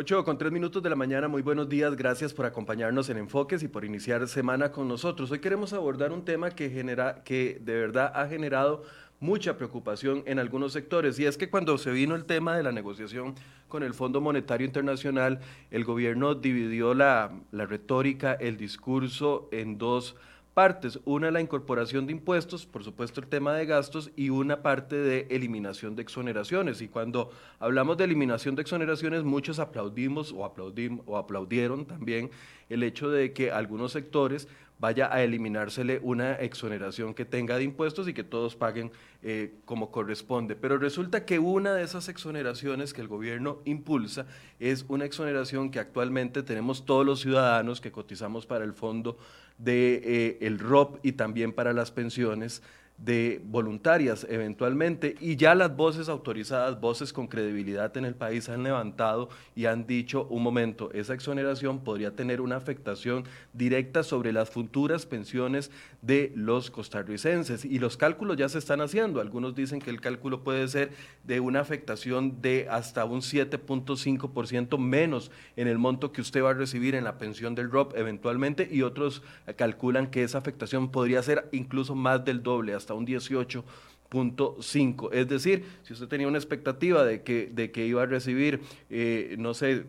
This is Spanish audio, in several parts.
8 con 3 minutos de la mañana, muy buenos días, gracias por acompañarnos en Enfoques y por iniciar semana con nosotros. Hoy queremos abordar un tema que, genera, que de verdad ha generado mucha preocupación en algunos sectores y es que cuando se vino el tema de la negociación con el Fondo Monetario Internacional, el gobierno dividió la, la retórica, el discurso en dos partes. Una, la incorporación de impuestos, por supuesto el tema de gastos, y una parte de eliminación de exoneraciones. Y cuando hablamos de eliminación de exoneraciones, muchos aplaudimos o, aplaudim, o aplaudieron también el hecho de que algunos sectores vaya a eliminársele una exoneración que tenga de impuestos y que todos paguen eh, como corresponde. Pero resulta que una de esas exoneraciones que el gobierno impulsa es una exoneración que actualmente tenemos todos los ciudadanos que cotizamos para el fondo de eh, el ROP y también para las pensiones de voluntarias eventualmente y ya las voces autorizadas, voces con credibilidad en el país han levantado y han dicho, un momento, esa exoneración podría tener una afectación directa sobre las futuras pensiones de los costarricenses y los cálculos ya se están haciendo. Algunos dicen que el cálculo puede ser de una afectación de hasta un 7.5% menos en el monto que usted va a recibir en la pensión del ROP eventualmente y otros calculan que esa afectación podría ser incluso más del doble, hasta un 18.5. Es decir, si usted tenía una expectativa de que, de que iba a recibir, eh, no sé,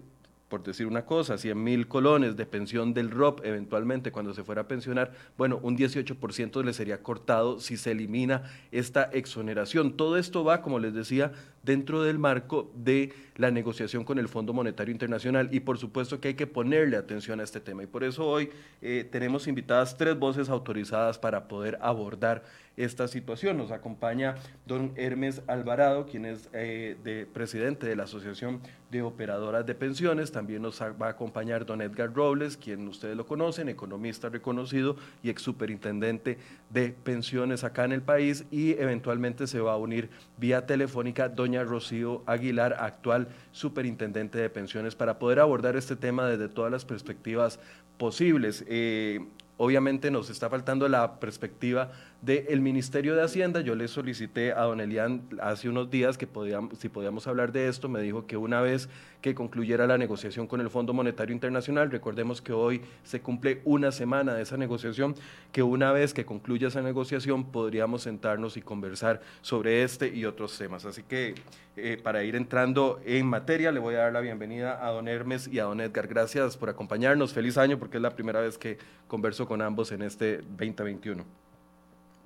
por decir una cosa, 100 mil colones de pensión del ROP eventualmente cuando se fuera a pensionar, bueno, un 18% le sería cortado si se elimina esta exoneración. Todo esto va, como les decía, dentro del marco de la negociación con el Fondo Monetario Internacional y por supuesto que hay que ponerle atención a este tema y por eso hoy eh, tenemos invitadas tres voces autorizadas para poder abordar esta situación. Nos acompaña don Hermes Alvarado, quien es eh, de, presidente de la Asociación de Operadoras de Pensiones. También nos va a acompañar don Edgar Robles, quien ustedes lo conocen, economista reconocido y ex superintendente de pensiones acá en el país. Y eventualmente se va a unir vía telefónica doña Rocío Aguilar, actual superintendente de pensiones, para poder abordar este tema desde todas las perspectivas posibles. Eh, obviamente nos está faltando la perspectiva del Ministerio de Hacienda. Yo le solicité a don Elian hace unos días que podíamos, si podíamos hablar de esto. Me dijo que una vez que concluyera la negociación con el Fondo Monetario Internacional, recordemos que hoy se cumple una semana de esa negociación, que una vez que concluya esa negociación podríamos sentarnos y conversar sobre este y otros temas. Así que eh, para ir entrando en materia, le voy a dar la bienvenida a don Hermes y a don Edgar. Gracias por acompañarnos. Feliz año porque es la primera vez que converso con ambos en este 2021.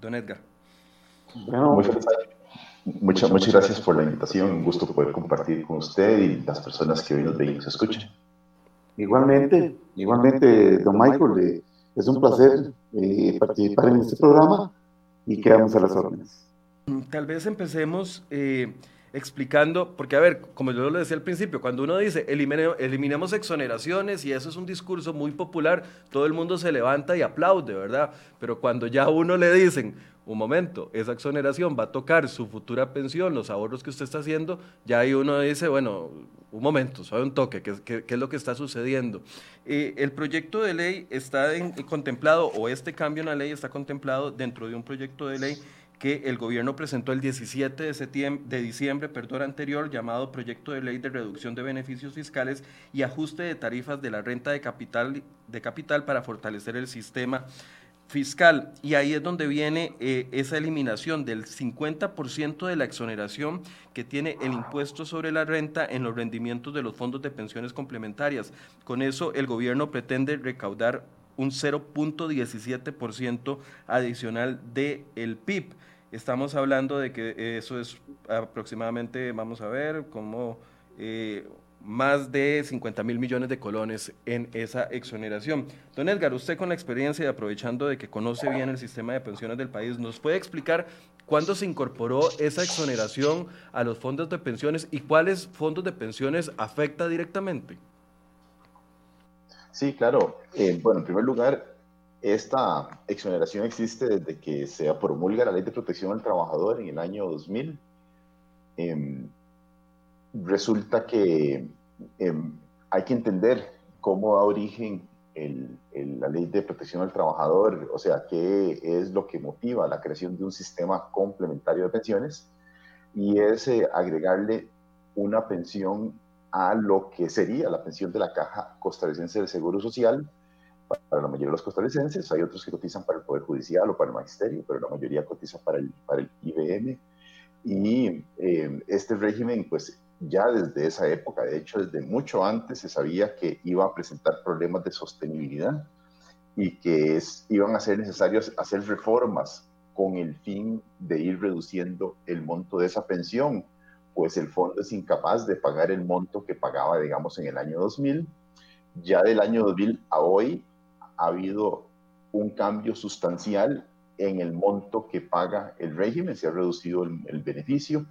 Don Edgar. Bueno, muchas, muchas gracias por la invitación. Un gusto poder compartir con usted y las personas que hoy nos ven y nos escuchan. Igualmente, igualmente, don Michael, es un placer eh, participar en este programa y quedamos a las órdenes. Tal vez empecemos eh, explicando, porque a ver, como yo lo decía al principio, cuando uno dice eliminemos exoneraciones y eso es un discurso muy popular, todo el mundo se levanta y aplaude, ¿verdad? Pero cuando ya a uno le dicen, un momento, esa exoneración va a tocar su futura pensión, los ahorros que usted está haciendo, ya ahí uno dice, bueno, un momento, sabe un toque, ¿qué, es lo que está sucediendo? El proyecto de ley está contemplado, o este cambio en la ley está contemplado dentro de un proyecto de ley que el gobierno presentó el 17 de, septiembre, de diciembre perdón, anterior llamado Proyecto de Ley de Reducción de Beneficios Fiscales y Ajuste de Tarifas de la Renta de Capital, de capital para fortalecer el sistema fiscal. Y ahí es donde viene eh, esa eliminación del 50% de la exoneración que tiene el impuesto sobre la renta en los rendimientos de los fondos de pensiones complementarias. Con eso el gobierno pretende recaudar un 0.17% adicional del el PIB. Estamos hablando de que eso es aproximadamente, vamos a ver, como eh, más de 50 mil millones de colones en esa exoneración. Don Edgar, usted con la experiencia y aprovechando de que conoce bien el sistema de pensiones del país, ¿nos puede explicar cuándo se incorporó esa exoneración a los fondos de pensiones y cuáles fondos de pensiones afecta directamente? Sí, claro. Eh, bueno, en primer lugar, esta exoneración existe desde que se promulga la Ley de Protección al Trabajador en el año 2000. Em, resulta que em, hay que entender cómo da origen la Ley de Protección al Trabajador, o sea, qué es lo que motiva la creación de un sistema complementario de pensiones y es eh, agregarle una pensión a lo que sería la pensión de la Caja Costarricense del Seguro Social. Para la mayoría de los costarricenses, hay otros que cotizan para el Poder Judicial o para el Magisterio, pero la mayoría cotiza para el, para el IBM. Y eh, este régimen, pues ya desde esa época, de hecho desde mucho antes, se sabía que iba a presentar problemas de sostenibilidad y que es, iban a ser necesarios hacer reformas con el fin de ir reduciendo el monto de esa pensión, pues el fondo es incapaz de pagar el monto que pagaba, digamos, en el año 2000. Ya del año 2000 a hoy ha habido un cambio sustancial en el monto que paga el régimen, se ha reducido el, el beneficio.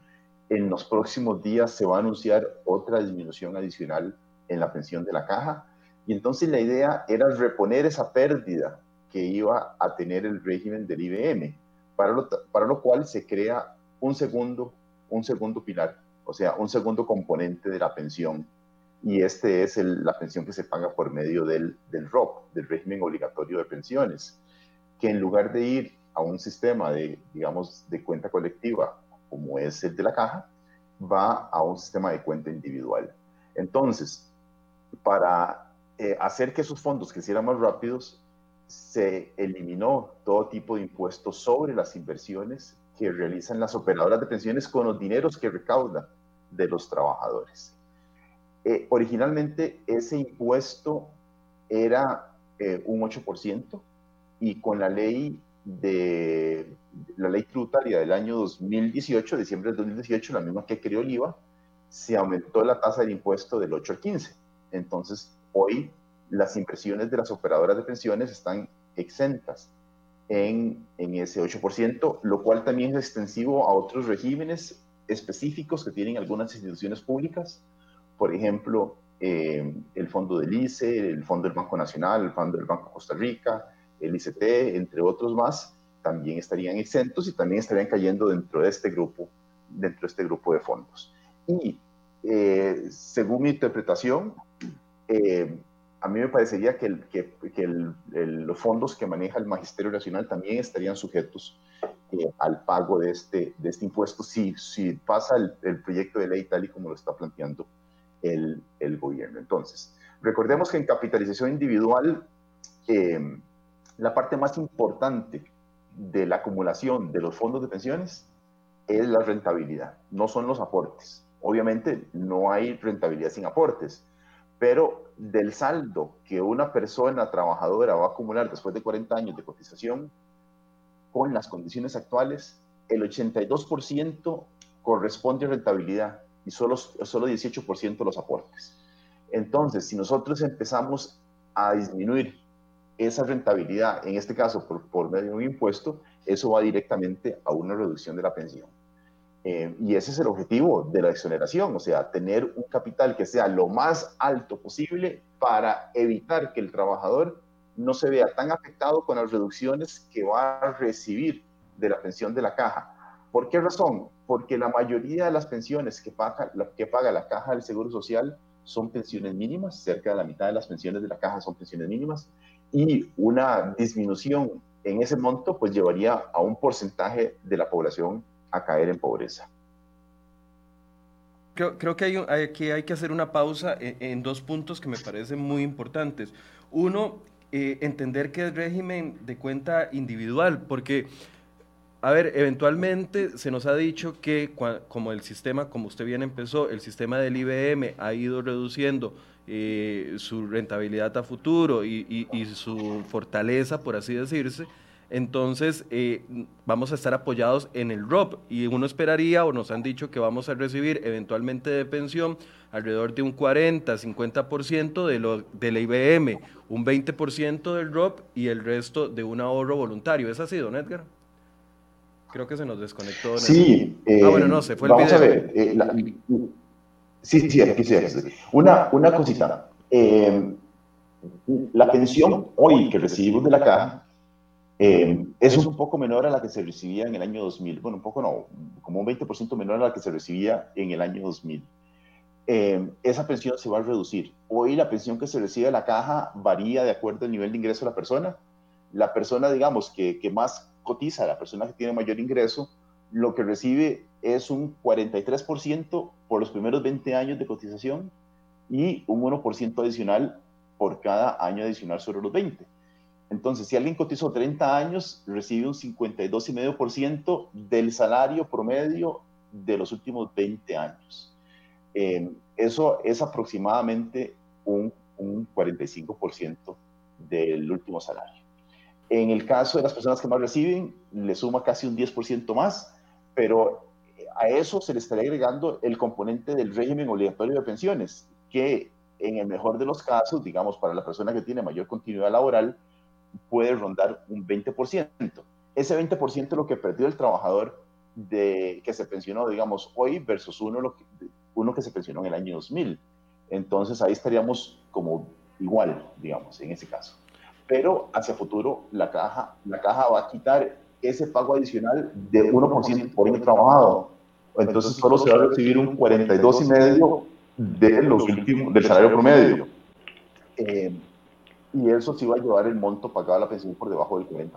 En los próximos días se va a anunciar otra disminución adicional en la pensión de la caja. Y entonces la idea era reponer esa pérdida que iba a tener el régimen del IBM para lo, para lo cual se crea un segundo, un segundo pilar, o sea, un segundo componente de la pensión. Y este es la pensión que se paga por medio del, del ROP, del régimen obligatorio de pensiones, que en lugar de ir a un sistema de, digamos, de cuenta colectiva, como es el de la caja, va a un sistema de cuenta individual. Entonces, para eh, hacer que esos fondos crecieran más rápidos, se eliminó todo tipo de impuestos sobre las inversiones que realizan las operadoras de pensiones con los dineros que recaudan de los trabajadores. Eh, originalmente ese impuesto era eh, un 8% y con la ley de la ley tributaria del año 2018, diciembre del 2018, la misma que creó el IVA, se aumentó la tasa del impuesto del 8 al 15. Entonces, hoy las impresiones de las operadoras de pensiones están exentas en, en ese 8%, lo cual también es extensivo a otros regímenes específicos que tienen algunas instituciones públicas, por ejemplo, eh, el fondo del ICE, el fondo del Banco Nacional, el fondo del Banco Costa Rica, el ICT, entre otros más, también estarían exentos y también estarían cayendo dentro de este grupo, dentro de este grupo de fondos. Y eh, según mi interpretación, eh, a mí me parecería que, los fondos que maneja el Magisterio Nacional también estarían sujetos eh, al pago de este, de este impuesto si, si pasa el, proyecto de ley tal y como lo está planteando el, gobierno. Entonces, recordemos que en capitalización individual, eh, la parte más importante de la acumulación de los fondos de pensiones es la rentabilidad, no son los aportes. Obviamente no hay rentabilidad sin aportes, pero del saldo que una persona trabajadora va a acumular después de 40 años de cotización, con las condiciones actuales, el 82% corresponde a rentabilidad y solo, solo 18% los aportes. Entonces, si nosotros empezamos a disminuir esa rentabilidad, en este caso por, por medio de un impuesto, eso va directamente a una reducción de la pensión. Eh, y ese es el objetivo de la exoneración, o sea, tener un capital que sea lo más alto posible para evitar que el trabajador no se vea tan afectado con las reducciones que va a recibir de la pensión de la caja. ¿Por qué razón? Porque la mayoría de las pensiones que paga, que paga la caja del Seguro Social son pensiones mínimas, cerca de la mitad de las pensiones de la caja son pensiones mínimas, y una disminución en ese monto pues llevaría a un porcentaje de la población a caer en pobreza. Creo, que hay, aquí hay que hacer una pausa en, dos puntos que me parecen muy importantes. Uno, eh, entender que es régimen de cuenta individual, porque, a ver, eventualmente se nos ha dicho que como el sistema, como usted bien empezó, el sistema del IBM ha ido reduciendo eh, su rentabilidad a futuro y, su fortaleza, por así decirse, entonces eh, vamos a estar apoyados en el ROP y uno esperaría o nos han dicho que vamos a recibir eventualmente de pensión alrededor de un 40, 50% de lo, del IBM, un 20% del ROP y el resto de un ahorro voluntario. ¿Es así, don Edgar? Creo que se nos desconectó. Sí. ah, bueno, no, se fue el vamos a ver. Eh, sí, sí, aquí sí, Una, una cosita. Eh, la pensión hoy que recibimos de la caja eh, es un poco menor a la que se recibía en el año 2000. Bueno, un poco no, como un 20% menor a la que se recibía en el año 2000. Eh, esa pensión se va a reducir. Hoy la pensión que se recibe de la caja varía de acuerdo al nivel de ingreso de la persona. La persona, digamos, que, que más cotiza, la persona que tiene mayor ingreso, lo que recibe es un 43% por los primeros 20 años de cotización y un 1% adicional por cada año adicional sobre los 20. Entonces, si alguien cotizó 30 años, recibe un 52,5% del salario promedio de los últimos 20 años. Eh, eso es aproximadamente un, un 45% del último salario. En el caso de las personas que más reciben, le suma casi un 10% más, pero a eso se le estaría agregando el componente del régimen obligatorio de pensiones, que en el mejor de los casos, digamos, para la persona que tiene mayor continuidad laboral, puede rondar un 20%. Ese 20% es lo que perdió el trabajador de, que se pensionó, digamos, hoy versus uno, que, uno que se pensionó en el año 2000. Entonces ahí estaríamos como igual, digamos, en ese caso. Pero hacia futuro la caja, la caja va a quitar ese pago adicional de 1% por año trabajado. Entonces solo se va a recibir un 42,5% de los últimos, del salario promedio. Eh, y eso sí va a llevar el monto pagado a la pensión por debajo del 40%.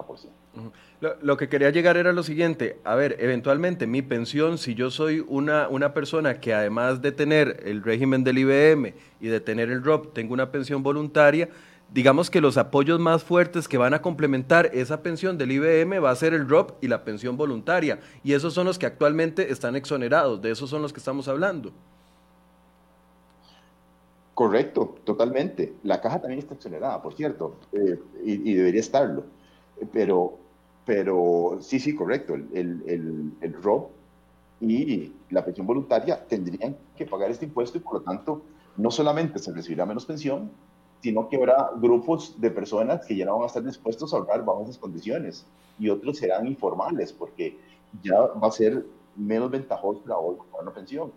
Lo, lo, que quería llegar era lo siguiente, a ver, eventualmente mi pensión, si yo soy una, una persona que además de tener el régimen del IBM y de tener el ROP, tengo una pensión voluntaria, digamos que los apoyos más fuertes que van a complementar esa pensión del IBM va a ser el ROP y la pensión voluntaria, y esos son los que actualmente están exonerados, de esos son los que estamos hablando. Correcto, totalmente. La caja también está exonerada, por cierto, eh, y, debería estarlo. Pero, pero sí, sí, correcto. El, el, el, ROB y la pensión voluntaria tendrían que pagar este impuesto y por lo tanto no solamente se recibirá menos pensión, sino que habrá grupos de personas que ya no van a estar dispuestos a ahorrar bajo esas condiciones y otros serán informales porque ya va a ser menos ventajoso la una pensión.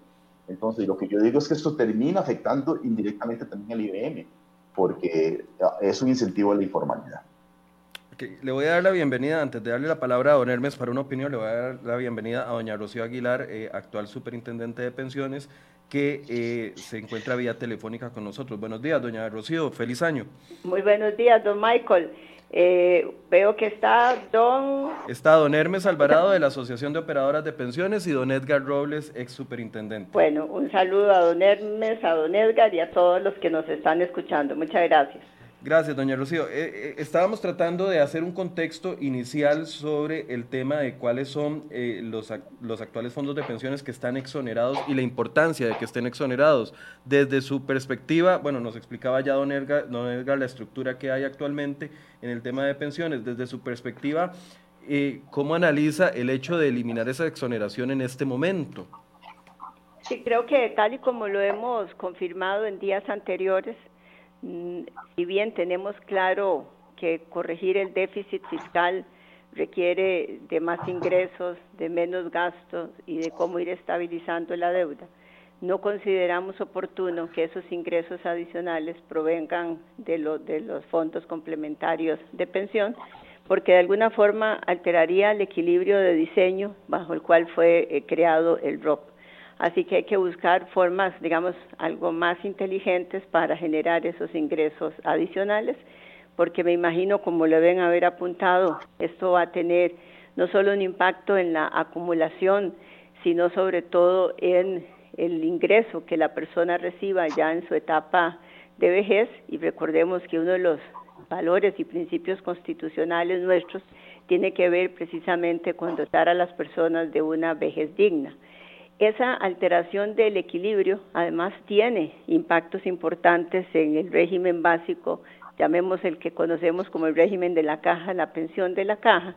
Entonces, lo que yo digo es que esto termina afectando indirectamente también al IBM, porque es un incentivo a la informalidad. Le voy a dar la bienvenida, antes de darle la palabra a don Hermes para una opinión, le voy a dar la bienvenida a doña Rocío Aguilar, eh, actual superintendente de pensiones, que eh, se encuentra vía telefónica con nosotros. Buenos días, doña Rocío, feliz año. Muy buenos días, don Michael. Eh, veo que está don... Está don Hermes Alvarado de la Asociación de Operadoras de Pensiones y don Edgar Robles, ex superintendente. Bueno, un saludo a don Hermes, a don Edgar y a todos los que nos están escuchando. Muchas gracias. Gracias, doña Rocío. Eh, eh, estábamos tratando de hacer un contexto inicial sobre el tema de cuáles son eh, los, los actuales fondos de pensiones que están exonerados y la importancia de que estén exonerados. Desde su perspectiva, bueno, nos explicaba ya don Edgar, don Edgar la estructura que hay actualmente en el tema de pensiones. Desde su perspectiva, ¿cómo analiza el hecho de eliminar esa exoneración en este momento? Sí, creo que tal y como lo hemos confirmado en días anteriores, si bien tenemos claro que corregir el déficit fiscal requiere de más ingresos, de menos gastos y de cómo ir estabilizando la deuda, no consideramos oportuno que esos ingresos adicionales provengan de, de los fondos complementarios de pensión, porque de alguna forma alteraría el equilibrio de diseño bajo el cual fue eh, creado el ROP. Así que hay que buscar formas, digamos, algo más inteligentes para generar esos ingresos adicionales, porque me imagino, como lo deben haber apuntado, esto va a tener no solo un impacto en la acumulación, sino sobre todo en el ingreso que la persona reciba ya en su etapa de vejez. Y recordemos que uno de los valores y principios constitucionales nuestros tiene que ver precisamente con dotar a las personas de una vejez digna. Esa alteración del equilibrio además tiene impactos importantes en el régimen básico, llamemos el que conocemos como el régimen de la caja, la pensión de la caja,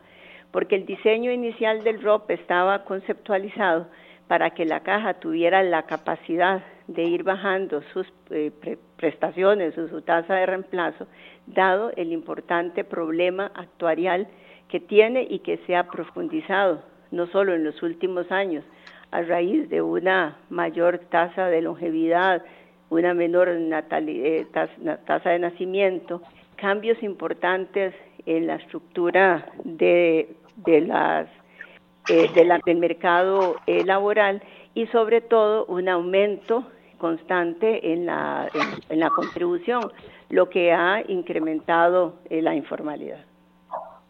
porque el diseño inicial del ROP estaba conceptualizado para que la caja tuviera la capacidad de ir bajando sus eh, prestaciones o su tasa de reemplazo, dado el importante problema actuarial que tiene y que se ha profundizado, no solo en los últimos años, a raíz de una mayor tasa de longevidad, una menor eh, tasa, de nacimiento, cambios importantes en la estructura de, las, eh, del mercado eh, laboral y sobre todo un aumento constante en la, en la contribución, lo que ha incrementado la informalidad.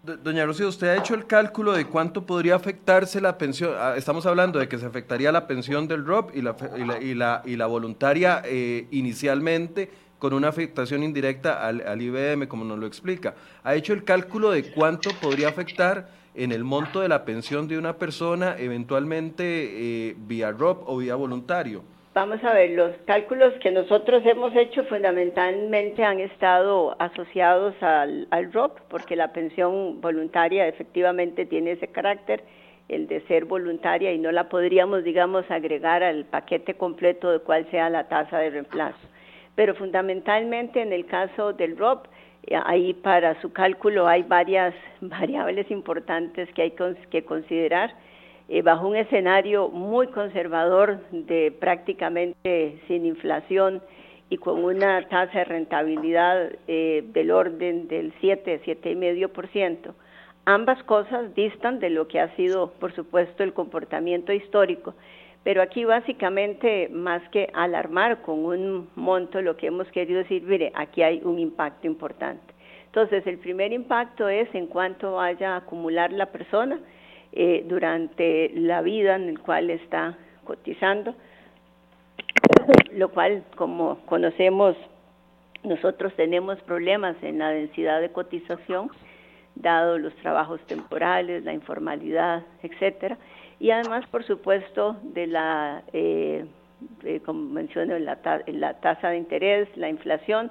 Doña Rocío, usted ha hecho el cálculo de cuánto podría afectarse la pensión. Ah, estamos hablando de que se afectaría la pensión del ROP y la, y la, y la, voluntaria eh, inicialmente con una afectación indirecta al, al, IBM, como nos lo explica. ¿Ha hecho el cálculo de cuánto podría afectar en el monto de la pensión de una persona eventualmente eh, vía ROP o vía voluntario? Vamos a ver, los cálculos que nosotros hemos hecho fundamentalmente han estado asociados al, ROP, porque la pensión voluntaria efectivamente tiene ese carácter, el de ser voluntaria, y no la podríamos, digamos, agregar al paquete completo de cuál sea la tasa de reemplazo. Pero fundamentalmente en el caso del ROP, eh, ahí para su cálculo hay varias variables importantes que hay que considerar eh, bajo un escenario muy conservador de prácticamente sin inflación y con una tasa de rentabilidad eh, del orden del 7, 7,5%. Ambas cosas distan de lo que ha sido, por supuesto, el comportamiento histórico, pero aquí básicamente, más que alarmar con un monto, lo que hemos querido decir, mire, aquí hay un impacto importante. Entonces, el primer impacto es en cuanto vaya a acumular la persona, eh, durante la vida en el cual está cotizando, lo cual, como conocemos, nosotros tenemos problemas en la densidad de cotización, dado los trabajos temporales, la informalidad, etcétera, y además, por supuesto, de la, eh, como mencioné, la, la tasa de interés, la inflación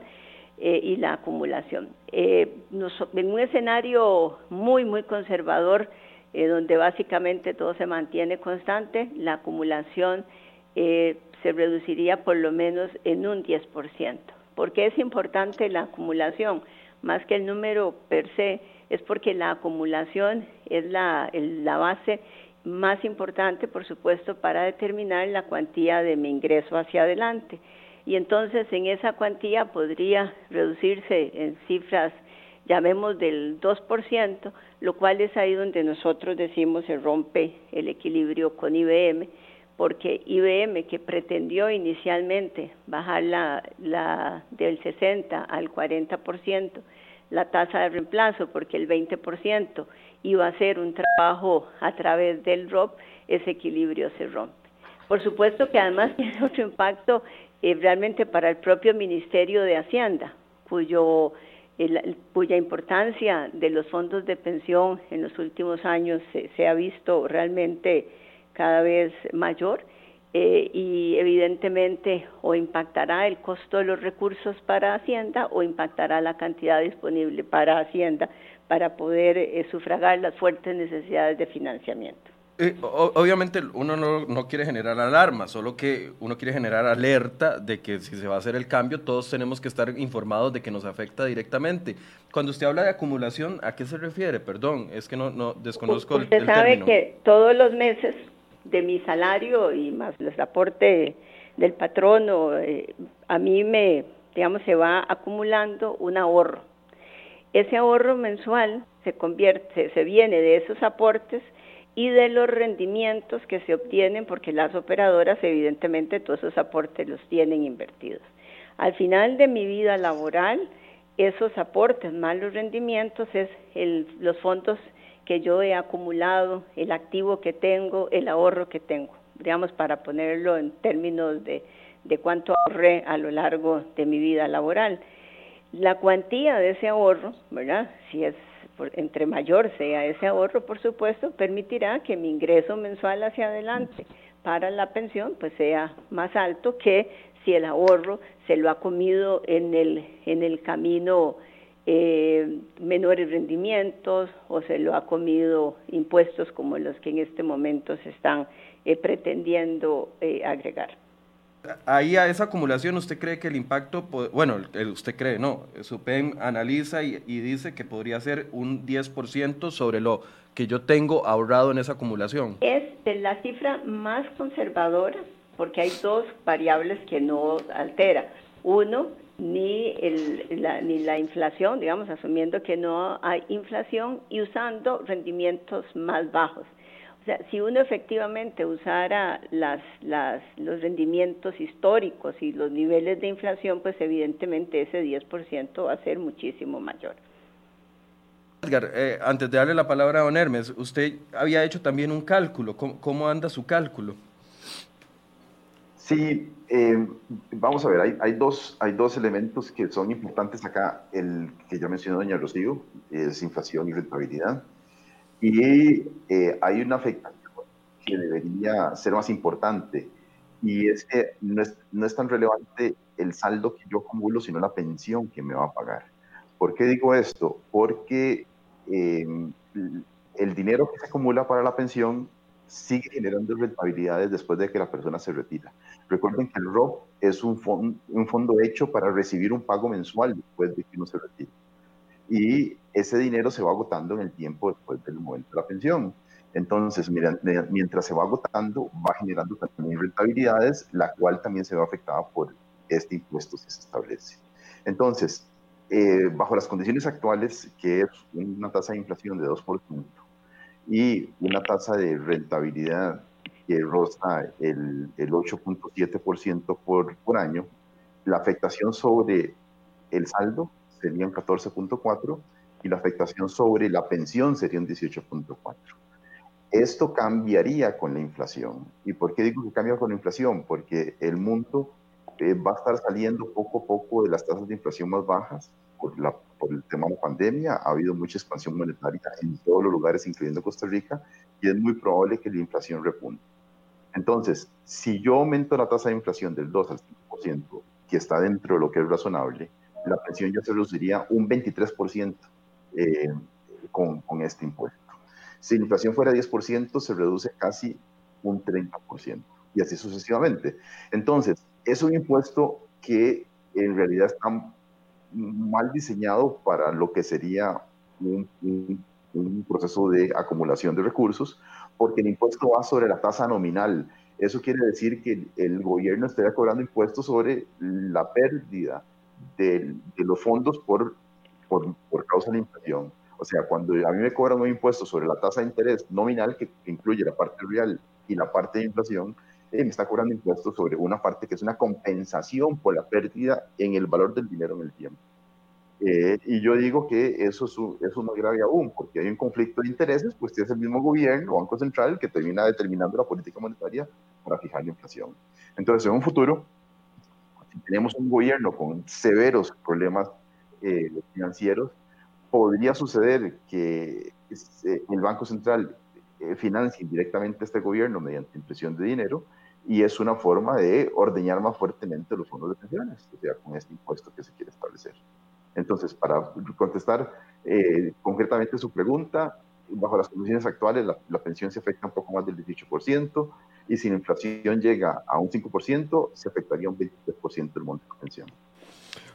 eh, y la acumulación. Eh, en un escenario muy, muy conservador, eh, donde básicamente todo se mantiene constante, la acumulación eh, se reduciría por lo menos en un 10%. ¿Por qué es importante la acumulación? Más que el número per se, es porque la acumulación es la, la base más importante, por supuesto, para determinar la cuantía de mi ingreso hacia adelante. Y entonces en esa cuantía podría reducirse en cifras llamemos del 2%, lo cual es ahí donde nosotros decimos se rompe el equilibrio con IBM, porque IBM que pretendió inicialmente bajar la, la del 60 al 40% la tasa de reemplazo, porque el 20% iba a ser un trabajo a través del ROP, ese equilibrio se rompe. Por supuesto que además tiene otro impacto eh, realmente para el propio Ministerio de Hacienda, cuyo cuya importancia de los fondos de pensión en los últimos años se, ha visto realmente cada vez mayor eh, y evidentemente o impactará el costo de los recursos para Hacienda o impactará la cantidad disponible para Hacienda para poder eh, sufragar las fuertes necesidades de financiamiento. Eh, obviamente uno no, quiere generar alarma, solo que uno quiere generar alerta de que si se va a hacer el cambio, todos tenemos que estar informados de que nos afecta directamente. Cuando usted habla de acumulación, ¿a qué se refiere? Perdón, es que no, no desconozco usted el, sabe que todos los meses de mi salario y más el aporte del patrono, eh, a mí me, digamos, se va acumulando un ahorro. Ese ahorro mensual se convierte, se viene de esos aportes y de los rendimientos que se obtienen porque las operadoras evidentemente todos esos aportes los tienen invertidos. Al final de mi vida laboral, esos aportes más los rendimientos es el, los fondos que yo he acumulado, el activo que tengo, el ahorro que tengo, digamos, para ponerlo en términos de, de cuánto ahorré a lo largo de mi vida laboral. La cuantía de ese ahorro, ¿verdad? Si es entre mayor sea ese ahorro, por supuesto, permitirá que mi ingreso mensual hacia adelante para la pensión pues sea más alto que si el ahorro se lo ha comido en el, en el camino eh, menores rendimientos o se lo ha comido impuestos como los que en este momento se están eh, pretendiendo eh, agregar ahí a esa acumulación, ¿usted cree que el impacto, bueno, usted cree, no, SUPEM analiza y, dice que podría ser un 10% sobre lo que yo tengo ahorrado en esa acumulación? Es la cifra más conservadora porque hay dos variables que no altera. Uno, ni, la, ni la inflación, digamos, asumiendo que no hay inflación y usando rendimientos más bajos. O sea, si uno efectivamente usara las, las, los rendimientos históricos y los niveles de inflación, pues evidentemente ese 10% va a ser muchísimo mayor. Edgar, eh, antes de darle la palabra a don Hermes, usted había hecho también un cálculo. ¿Cómo, anda su cálculo? Sí, eh, vamos a ver, hay, hay, dos, hay dos elementos que son importantes acá. El que ya mencionó doña Rocío, es inflación y rentabilidad. Y eh, hay una afectación que debería ser más importante, y es que no es, no es tan relevante el saldo que yo acumulo, sino la pensión que me va a pagar. ¿Por qué digo esto? Porque em, el dinero que se acumula para la pensión sigue generando rentabilidades después de que la persona se retira. Recuerden que el ROP es un, fondo, un fondo hecho para recibir un pago mensual después de que uno se retire. Y ese dinero se va agotando en el tiempo después del momento de la pensión. Entonces, mientras se va agotando, va generando también rentabilidades, la cual también se ve afectada por este impuesto que se establece. Entonces, eh, bajo las condiciones actuales, que es una tasa de inflación de 2% y una tasa de rentabilidad que roza el, el 8.7% por, por año, la afectación sobre el saldo sería un 14.4% y la afectación sobre la pensión sería un 18.4%. Esto cambiaría con la inflación. ¿Y por qué digo que cambia con la inflación? Porque el mundo eh, va a estar saliendo poco a poco de las tasas de inflación más bajas por, la, por el tema de la pandemia. Ha habido mucha expansión monetaria en todos los lugares, incluyendo Costa Rica, y es muy probable que la inflación repunte. Entonces, si yo aumento la tasa de inflación del 2 al 5%, que está dentro de lo que es razonable, la pensión ya se reduciría un 23% eh, con, con este impuesto. Si la inflación fuera 10%, se reduce casi un 30%, y así sucesivamente. Entonces, es un impuesto que en realidad está mal diseñado para lo que sería un, proceso de acumulación de recursos, porque el impuesto va sobre la tasa nominal. Eso quiere decir que el gobierno estaría cobrando impuestos sobre la pérdida de, los fondos por, por, por, causa de la inflación. O sea, cuando a mí me cobran un impuesto sobre la tasa de interés nominal, que incluye la parte real y la parte de inflación, me está cobrando impuestos sobre una parte que es una compensación por la pérdida en el valor del dinero en el tiempo. Eh, y yo digo que eso es, eso más grave aún, porque hay un conflicto de intereses, pues es el mismo gobierno, Banco Central, que termina determinando la política monetaria para fijar la inflación. Entonces, en un futuro, si tenemos un gobierno con severos problemas eh, financieros, podría suceder que eh, el Banco Central financie directamente a este gobierno mediante impresión de dinero y es una forma de ordeñar más fuertemente los fondos de pensiones, o sea, con este impuesto que se quiere establecer. Entonces, para contestar eh, concretamente su pregunta, bajo las condiciones actuales la, la, pensión se afecta un poco más del 18% y si la inflación llega a un 5%, se afectaría un 23% del monto de pensión.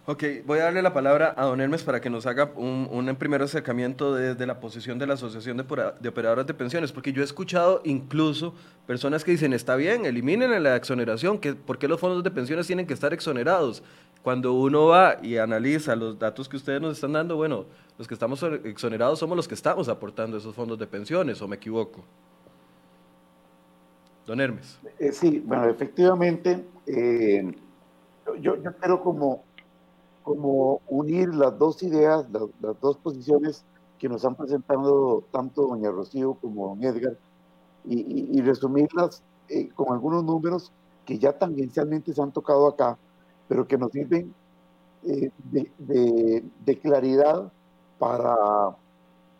Ok, voy a darle la palabra a don Hermes para que nos haga un, un primer acercamiento desde la posición de la Asociación de, de, Operadoras de Pensiones, porque yo he escuchado incluso personas que dicen, está bien, eliminen la exoneración, que, ¿por qué los fondos de pensiones tienen que estar exonerados? Cuando uno va y analiza los datos que ustedes nos están dando, bueno, los que estamos exonerados somos los que estamos aportando esos fondos de pensiones, ¿o me equivoco? Don Hermes. Eh, sí, bueno, efectivamente, eh, yo, yo creo como como unir las dos ideas, las, dos posiciones que nos han presentado tanto doña Rocío como don Edgar y, resumirlas eh, con algunos números que ya tangencialmente se han tocado acá, pero que nos sirven eh, de, claridad para,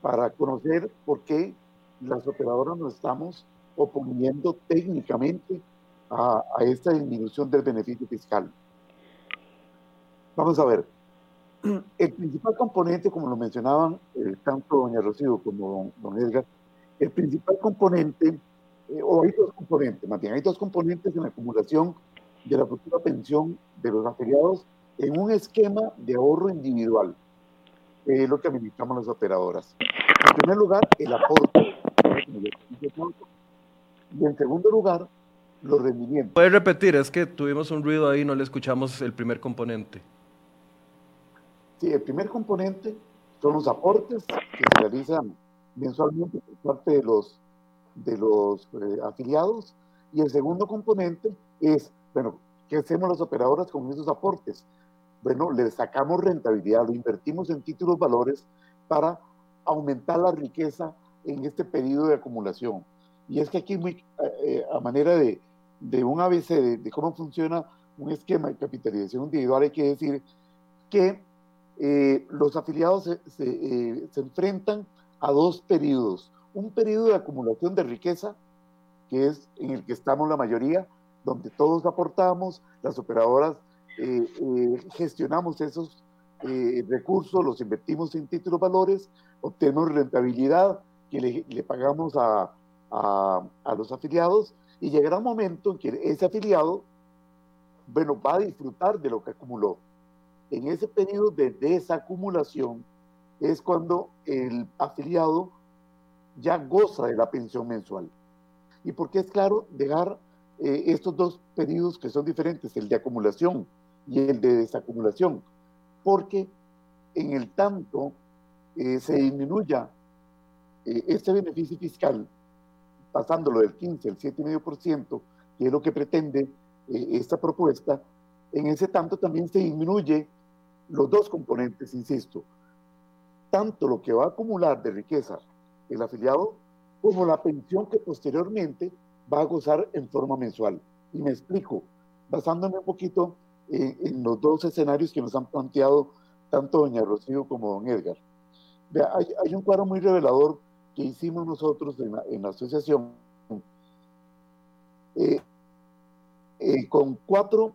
para conocer por qué las operadoras nos estamos oponiendo técnicamente a, a esta disminución del beneficio fiscal. Vamos a ver. El principal componente, como lo mencionaban eh, tanto doña Rocío como don, Edgar, el principal componente, eh, o hay dos componentes, más bien, hay dos componentes en la acumulación de la futura pensión de los afiliados en un esquema de ahorro individual, es lo que administramos las operadoras. En primer lugar, el aporte. Y en segundo lugar, los rendimientos. Puede repetir, es que tuvimos un ruido ahí, no le escuchamos el primer componente. Sí, el primer componente son los aportes que se realizan mensualmente por parte de los, de los eh, afiliados. Y el segundo componente es, bueno, ¿qué hacemos las operadoras con esos aportes? Bueno, le sacamos rentabilidad, lo invertimos en títulos valores para aumentar la riqueza en este periodo de acumulación. Y es que aquí, muy, eh, a manera de, de un ABC de, cómo funciona un esquema de capitalización individual, hay que decir que eh, los afiliados se, se, se, enfrentan a dos periodos. Un periodo de acumulación de riqueza, que es en el que estamos la mayoría, donde todos aportamos, las operadoras eh, eh, gestionamos esos eh, recursos, los invertimos en títulos valores, obtenemos rentabilidad que le, le pagamos a, a, los afiliados y llegará un momento en que ese afiliado, bueno, va a disfrutar de lo que acumuló. En ese periodo de desacumulación es cuando el afiliado ya goza de la pensión mensual. Y porque es claro dejar eh, estos dos periodos que son diferentes, el de acumulación y el de desacumulación, porque en el tanto eh, se disminuya eh, este beneficio fiscal, pasándolo del 15 al 7,5%, que es lo que pretende eh, esta propuesta, en ese tanto también se disminuye los dos componentes, insisto, tanto lo que va a acumular de riqueza el afiliado como la pensión que posteriormente va a gozar en forma mensual. Y me explico, basándome un poquito eh, en los dos escenarios que nos han planteado tanto doña Rocío como don Edgar. Vea, hay, un cuadro muy revelador que hicimos nosotros en la, asociación eh, eh, con cuatro,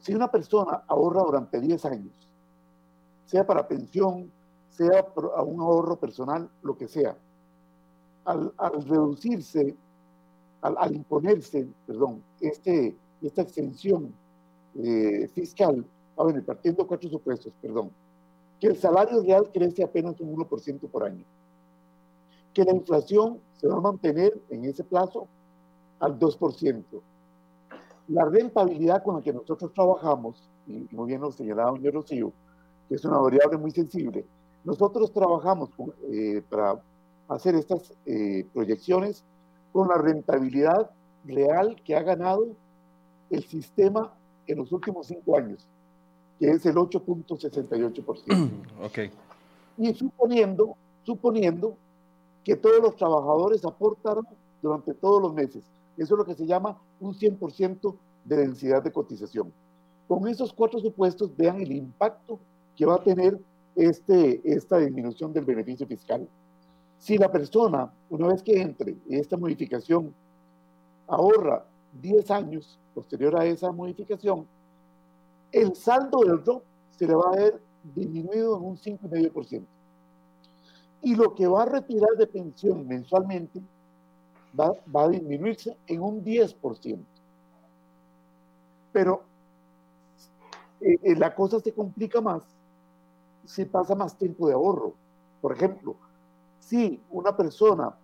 si una persona ahorra durante 10 años, sea para pensión, sea a un ahorro personal, lo que sea, al, reducirse, al, imponerse, perdón, este, esta extensión eh, fiscal, a ver, partiendo cuatro supuestos, perdón, que el salario real crece apenas un 1% por año, que la inflación se va a mantener en ese plazo al 2%. La rentabilidad con la que nosotros trabajamos, y muy bien lo señalaba doña Rocío, que es una variable muy sensible, nosotros trabajamos con, eh, para hacer estas eh, proyecciones con la rentabilidad real que ha ganado el sistema en los últimos cinco años, que es el 8.68%. Okay. Y suponiendo, suponiendo que todos los trabajadores aportaron durante todos los meses. Eso es lo que se llama un 100% de densidad de cotización. Con esos cuatro supuestos, vean el impacto que va a tener este, esta disminución del beneficio fiscal. Si la persona, una vez que entre esta modificación, ahorra 10 años posterior a esa modificación, el saldo del ROP se le va a ver disminuido en un 5,5%. Y lo que va a retirar de pensión mensualmente va, va a disminuirse en un 10%. Pero eh, eh, la cosa se complica más si pasa más tiempo de ahorro. Por ejemplo, si una persona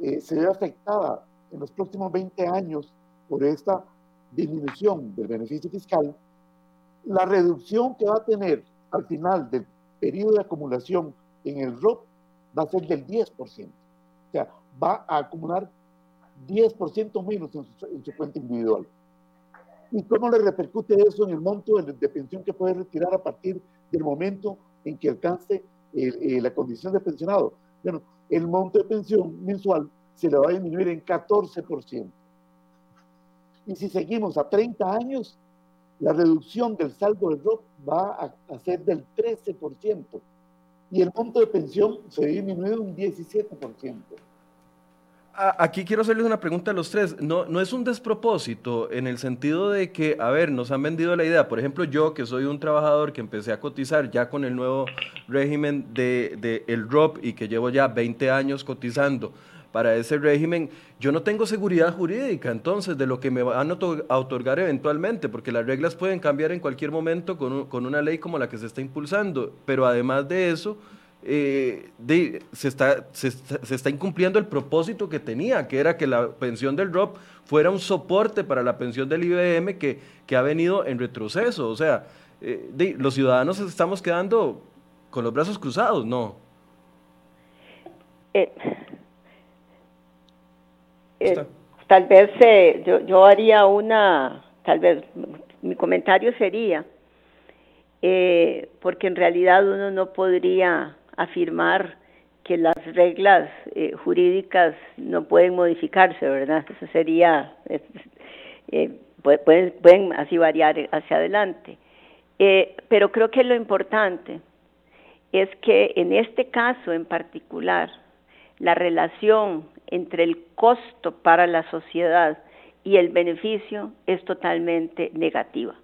eh, se ve afectada en los próximos 20 años por esta disminución del beneficio fiscal, la reducción que va a tener al final del periodo de acumulación en el ROP va a ser del 10%. O sea, va a acumular 10% menos en su, en su, cuenta individual. ¿Y cómo le repercute eso en el monto de, de, pensión que puede retirar a partir del momento en que alcance el, eh, la condición de pensionado? Bueno, el monto de pensión mensual se le va a disminuir en 14%. Y si seguimos a 30 años, la reducción del saldo del ROP va a, a ser del 13% y el monto de pensión se disminuye un 17%. Aquí quiero hacerles una pregunta a los tres. No, no es un despropósito en el sentido de que, a ver, nos han vendido la idea. Por ejemplo, yo que soy un trabajador que empecé a cotizar ya con el nuevo régimen de, de el ROP y que llevo ya 20 años cotizando para ese régimen, yo no tengo seguridad jurídica entonces de lo que me van a otorgar eventualmente, porque las reglas pueden cambiar en cualquier momento con, un, con una ley como la que se está impulsando. Pero además de eso, eh, se, está, se, está, incumpliendo el propósito que tenía, que era que la pensión del ROP fuera un soporte para la pensión del IBM que, ha venido en retroceso. O sea, eh, los ciudadanos estamos quedando con los brazos cruzados, ¿no? Eh, tal vez yo, yo haría una, tal vez mi comentario sería, porque en realidad uno no podría afirmar que las reglas eh, jurídicas no pueden modificarse, ¿verdad? Eso sería, eh, pueden, pueden así variar hacia adelante. Eh, pero creo que lo importante es que en este caso en particular, la relación entre el costo para la sociedad y el beneficio es totalmente negativa.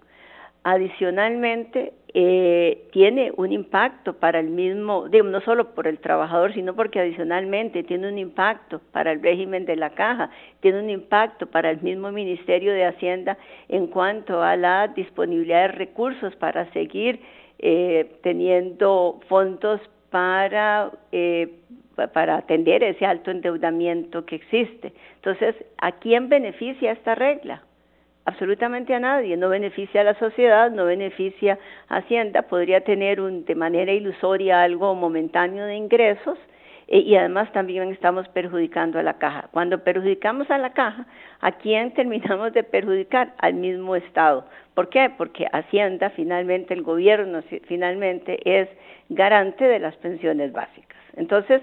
Adicionalmente, eh, tiene un impacto para el mismo, no solo por el trabajador, sino porque adicionalmente tiene un impacto para el régimen de la caja, tiene un impacto para el mismo Ministerio de Hacienda en cuanto a la disponibilidad de recursos para seguir eh, teniendo fondos para, eh, para atender ese alto endeudamiento que existe. Entonces, ¿a quién beneficia esta regla? absolutamente a nadie, no beneficia a la sociedad, no beneficia a Hacienda, podría tener un, de manera ilusoria algo momentáneo de ingresos eh, y además también estamos perjudicando a la caja. Cuando perjudicamos a la caja, ¿a quién terminamos de perjudicar? Al mismo Estado. ¿Por qué? Porque Hacienda, finalmente, el gobierno, finalmente, es garante de las pensiones básicas. Entonces,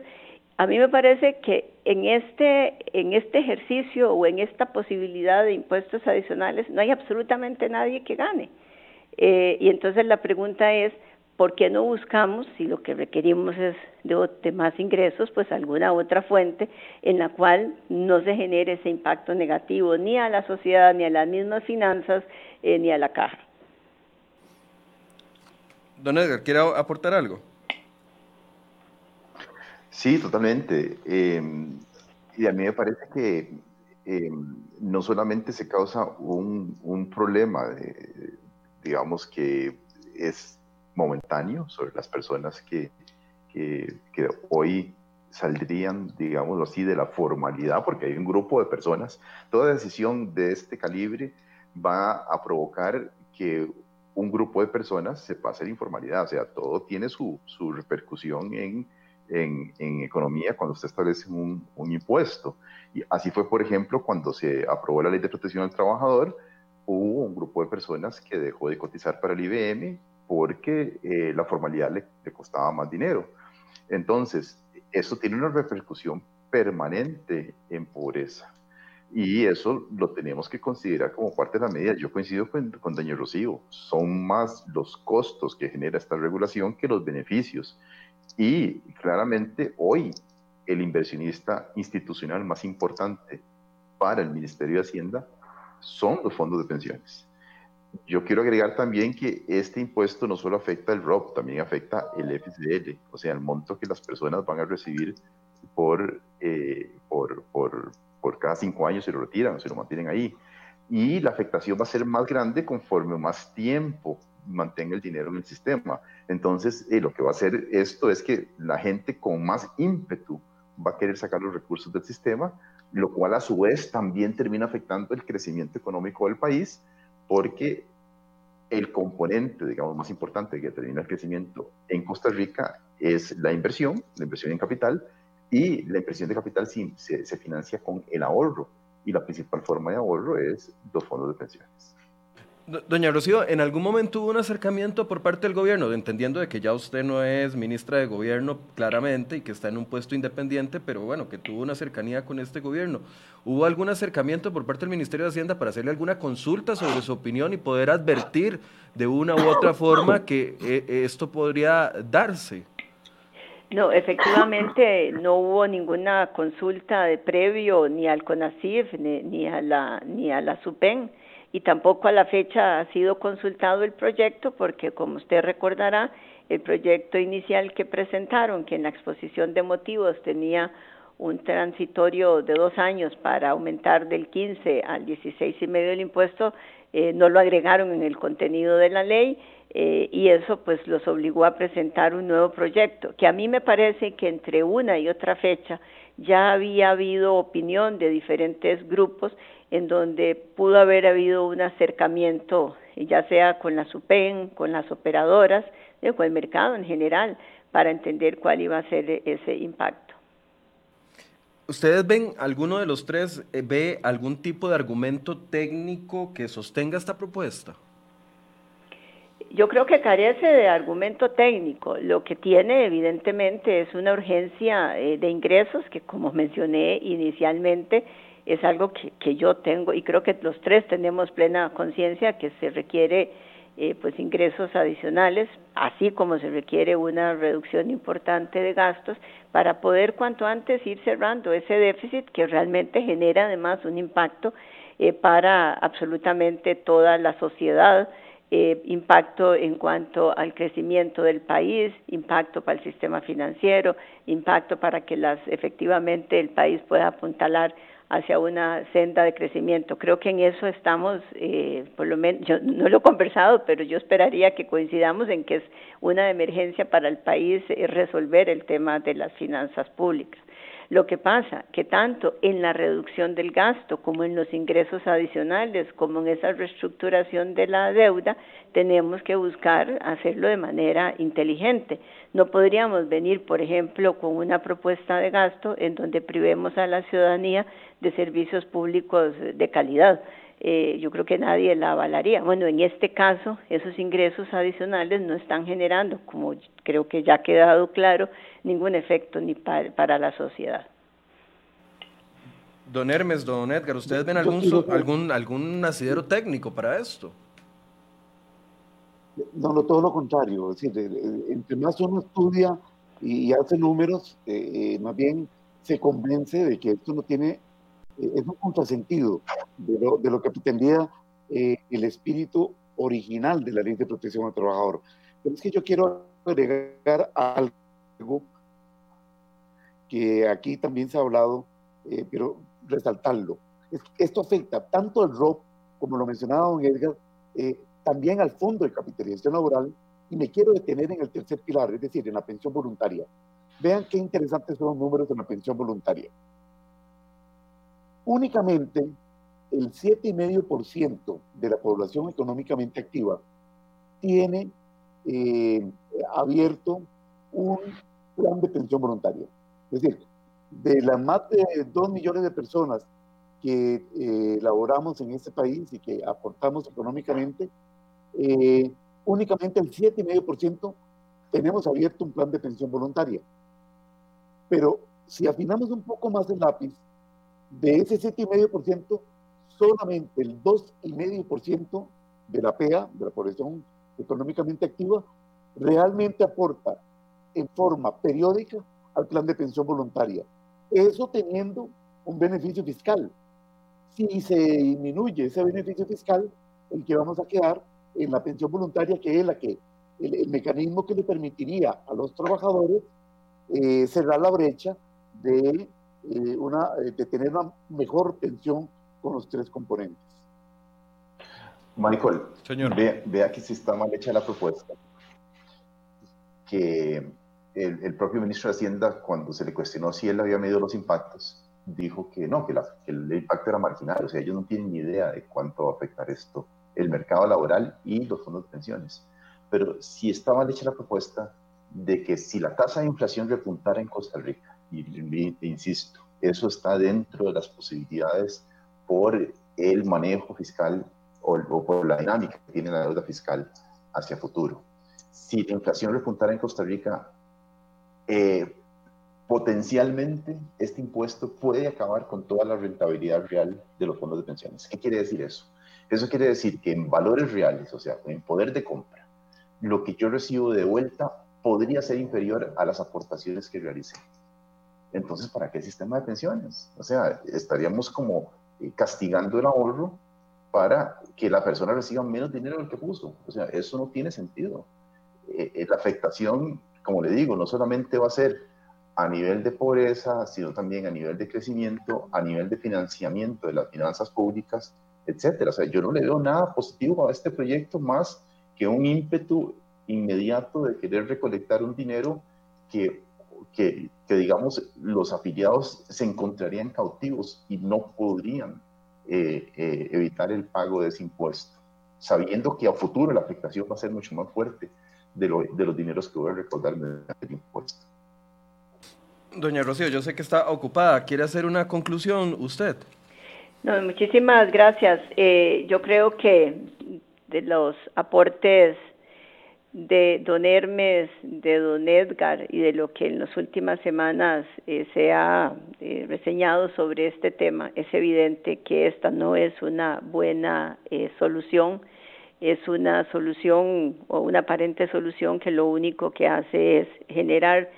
a mí me parece que en este, en este ejercicio o en esta posibilidad de impuestos adicionales no hay absolutamente nadie que gane. Eh, y entonces la pregunta es, ¿por qué no buscamos, si lo que requerimos es de, más ingresos, pues alguna otra fuente en la cual no se genere ese impacto negativo ni a la sociedad, ni a las mismas finanzas, eh, ni a la caja? Don Edgar, ¿quiere aportar algo? Sí, totalmente. Em, y a mí me parece que em, no solamente se causa un, problema, digamos, que es momentáneo sobre las personas que, que, hoy saldrían, digamos así, de la formalidad, porque hay un grupo de personas, toda decisión de este calibre va a provocar que un grupo de personas se pase la informalidad, o sea, todo tiene su, su repercusión en en, economía cuando usted establece un, impuesto. Y así fue, por ejemplo, cuando se aprobó la ley de protección al trabajador, hubo un grupo de personas que dejó de cotizar para el IBM porque eh, la formalidad le, costaba más dinero. Entonces, eso tiene una repercusión permanente en pobreza. Y eso lo tenemos que considerar como parte de la medida. Yo coincido con, con doña Rocío, son más los costos que genera esta regulación que los beneficios. Y claramente hoy el inversionista institucional más importante para el Ministerio de Hacienda son los fondos de pensiones. Yo quiero agregar también que este impuesto no solo afecta el ROP, también afecta el FCL, o sea, el monto que las personas van a recibir por, eh, por, por, por cada cinco años se lo retiran se lo mantienen ahí. Y la afectación va a ser más grande conforme más tiempo mantenga el dinero en el sistema. Entonces, eh, lo que va a hacer esto es que la gente con más ímpetu va a querer sacar los recursos del sistema, lo cual a su vez también termina afectando el crecimiento económico del país, porque el componente, digamos, más importante que determina el crecimiento en Costa Rica es la inversión, la inversión en capital, y la inversión de capital se, se financia con el ahorro, y la principal forma de ahorro es los fondos de pensiones. Doña Rocío, ¿en algún momento hubo un acercamiento por parte del gobierno, entendiendo de que ya usted no es ministra de gobierno claramente y que está en un puesto independiente, pero bueno, que tuvo una cercanía con este gobierno? ¿Hubo algún acercamiento por parte del Ministerio de Hacienda para hacerle alguna consulta sobre su opinión y poder advertir de una u otra forma que eh, esto podría darse? No, efectivamente no hubo ninguna consulta de previo ni al CONACIF ni, a la ni a la SUPEN y tampoco a la fecha ha sido consultado el proyecto porque, como usted recordará, el proyecto inicial que presentaron, que en la exposición de motivos tenía un transitorio de dos años para aumentar del 15 al 16 y medio del impuesto, eh, no lo agregaron en el contenido de la ley eh, y eso pues los obligó a presentar un nuevo proyecto, que a mí me parece que entre una y otra fecha ya había habido opinión de diferentes grupos en donde pudo haber habido un acercamiento, ya sea con la SUPEN, con las operadoras, con el mercado en general, para entender cuál iba a ser ese impacto. ¿Ustedes ven, alguno de los tres, eh, ve algún tipo de argumento técnico que sostenga esta propuesta? yo creo que carece de argumento técnico. Lo que tiene evidentemente es una urgencia eh, de ingresos que, como mencioné inicialmente, es algo que, que, yo tengo y creo que los tres tenemos plena conciencia que se requiere eh, pues ingresos adicionales, así como se requiere una reducción importante de gastos para poder cuanto antes ir cerrando ese déficit que realmente genera además un impacto eh, para absolutamente toda la sociedad, eh, impacto en cuanto al crecimiento del país, impacto para el sistema financiero, impacto para que las efectivamente el país pueda apuntalar hacia una senda de crecimiento. Creo que en eso estamos, eh, por lo menos, yo no lo he conversado, pero yo esperaría que coincidamos en que es una emergencia para el país resolver el tema de las finanzas públicas. Lo que pasa que tanto en la reducción del gasto como en los ingresos adicionales, como en esa reestructuración de la deuda, tenemos que buscar hacerlo de manera inteligente. No podríamos venir, por ejemplo, con una propuesta de gasto en donde privemos a la ciudadanía de servicios públicos de calidad. Eh, yo creo que nadie la avalaría. Bueno, en este caso, esos ingresos adicionales no están generando, como creo que ya ha quedado claro, ningún efecto ni para, la sociedad. Don Hermes, don Edgar, ¿ustedes ven algún, algún, algún asidero técnico para esto? No, no, todo lo contrario. Es decir, entre más uno estudia y, hace números, eh, eh, más bien se convence de que esto no tiene es un contrasentido de lo, de lo que pretendía eh, el espíritu original de la ley de protección al trabajador. Pero es que yo quiero agregar algo que aquí también se ha hablado, eh, pero resaltarlo. esto afecta tanto al ROP, como lo mencionaba don Edgar, eh, también al fondo de capitalización laboral, y me quiero detener en el tercer pilar, es decir, en la pensión voluntaria. Vean qué interesantes son los números de la pensión voluntaria únicamente el 7,5% de la población económicamente activa tiene eh, abierto un plan de pensión voluntaria. Es decir, de las más de 2 millones de personas que eh, laboramos en este país y que aportamos económicamente, eh, únicamente el 7,5% tenemos abierto un plan de pensión voluntaria. Pero si afinamos un poco más el lápiz, de ese 7,5%, solamente el 2,5% de la PEA, de la población económicamente activa, realmente aporta en forma periódica al plan de pensión voluntaria. Eso teniendo un beneficio fiscal. Si se disminuye ese beneficio fiscal, el que vamos a quedar en la pensión voluntaria, que es la que, el, mecanismo que le permitiría a los trabajadores eh, cerrar la brecha de eh, una, eh, de tener una mejor pensión con los tres componentes. Michael, Señor. Vea, que si está mal hecha la propuesta. Que el, propio ministro de Hacienda, cuando se le cuestionó si él había medido los impactos, dijo que no, que, que, el impacto era marginal. O sea, ellos no tienen ni idea de cuánto va a afectar esto el mercado laboral y los fondos de pensiones. Pero si está mal hecha la propuesta de que si la tasa de inflación repuntara en Costa Rica y, insisto, eso está dentro de las posibilidades por el manejo fiscal o, por la dinámica que tiene la deuda fiscal hacia futuro. Si la inflación repuntara en Costa Rica, eh, potencialmente este impuesto puede acabar con toda la rentabilidad real de los fondos de pensiones. ¿Qué quiere decir eso? Eso quiere decir que en valores reales, o sea, en poder de compra, lo que yo recibo de vuelta podría ser inferior a las aportaciones que realicé entonces, ¿para qué sistema de pensiones? O sea, estaríamos como eh, castigando el ahorro para que la persona reciba menos dinero del que puso. O sea, eso no tiene sentido. Eh, eh, la afectación, como le digo, no solamente va a ser a nivel de pobreza, sino también a nivel de crecimiento, a nivel de financiamiento de las finanzas públicas, etcétera. O sea, yo no le veo nada positivo a este proyecto más que un ímpetu inmediato de querer recolectar un dinero que que, digamos, los afiliados se encontrarían cautivos y no podrían eh, eh, evitar el pago de ese impuesto, sabiendo que a futuro la afectación va a ser mucho más fuerte de, los dineros que voy a recordar del impuesto. Doña Rocío, yo sé que está ocupada. ¿Quiere hacer una conclusión usted? No, muchísimas gracias. Eh, yo creo que de los aportes de don Hermes, de don Edgar y de lo que en las últimas semanas eh, se ha eh, reseñado sobre este tema, es evidente que esta no es una buena eh, solución, es una solución o una aparente solución que lo único que hace es generar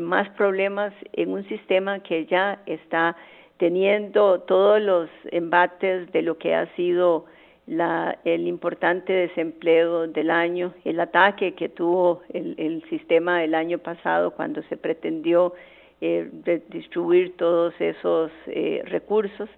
más problemas en un sistema que ya está teniendo todos los embates de lo que ha sido la, el importante desempleo del año, el ataque que tuvo el, el sistema el año pasado cuando se pretendió eh, distribuir todos esos eh, recursos.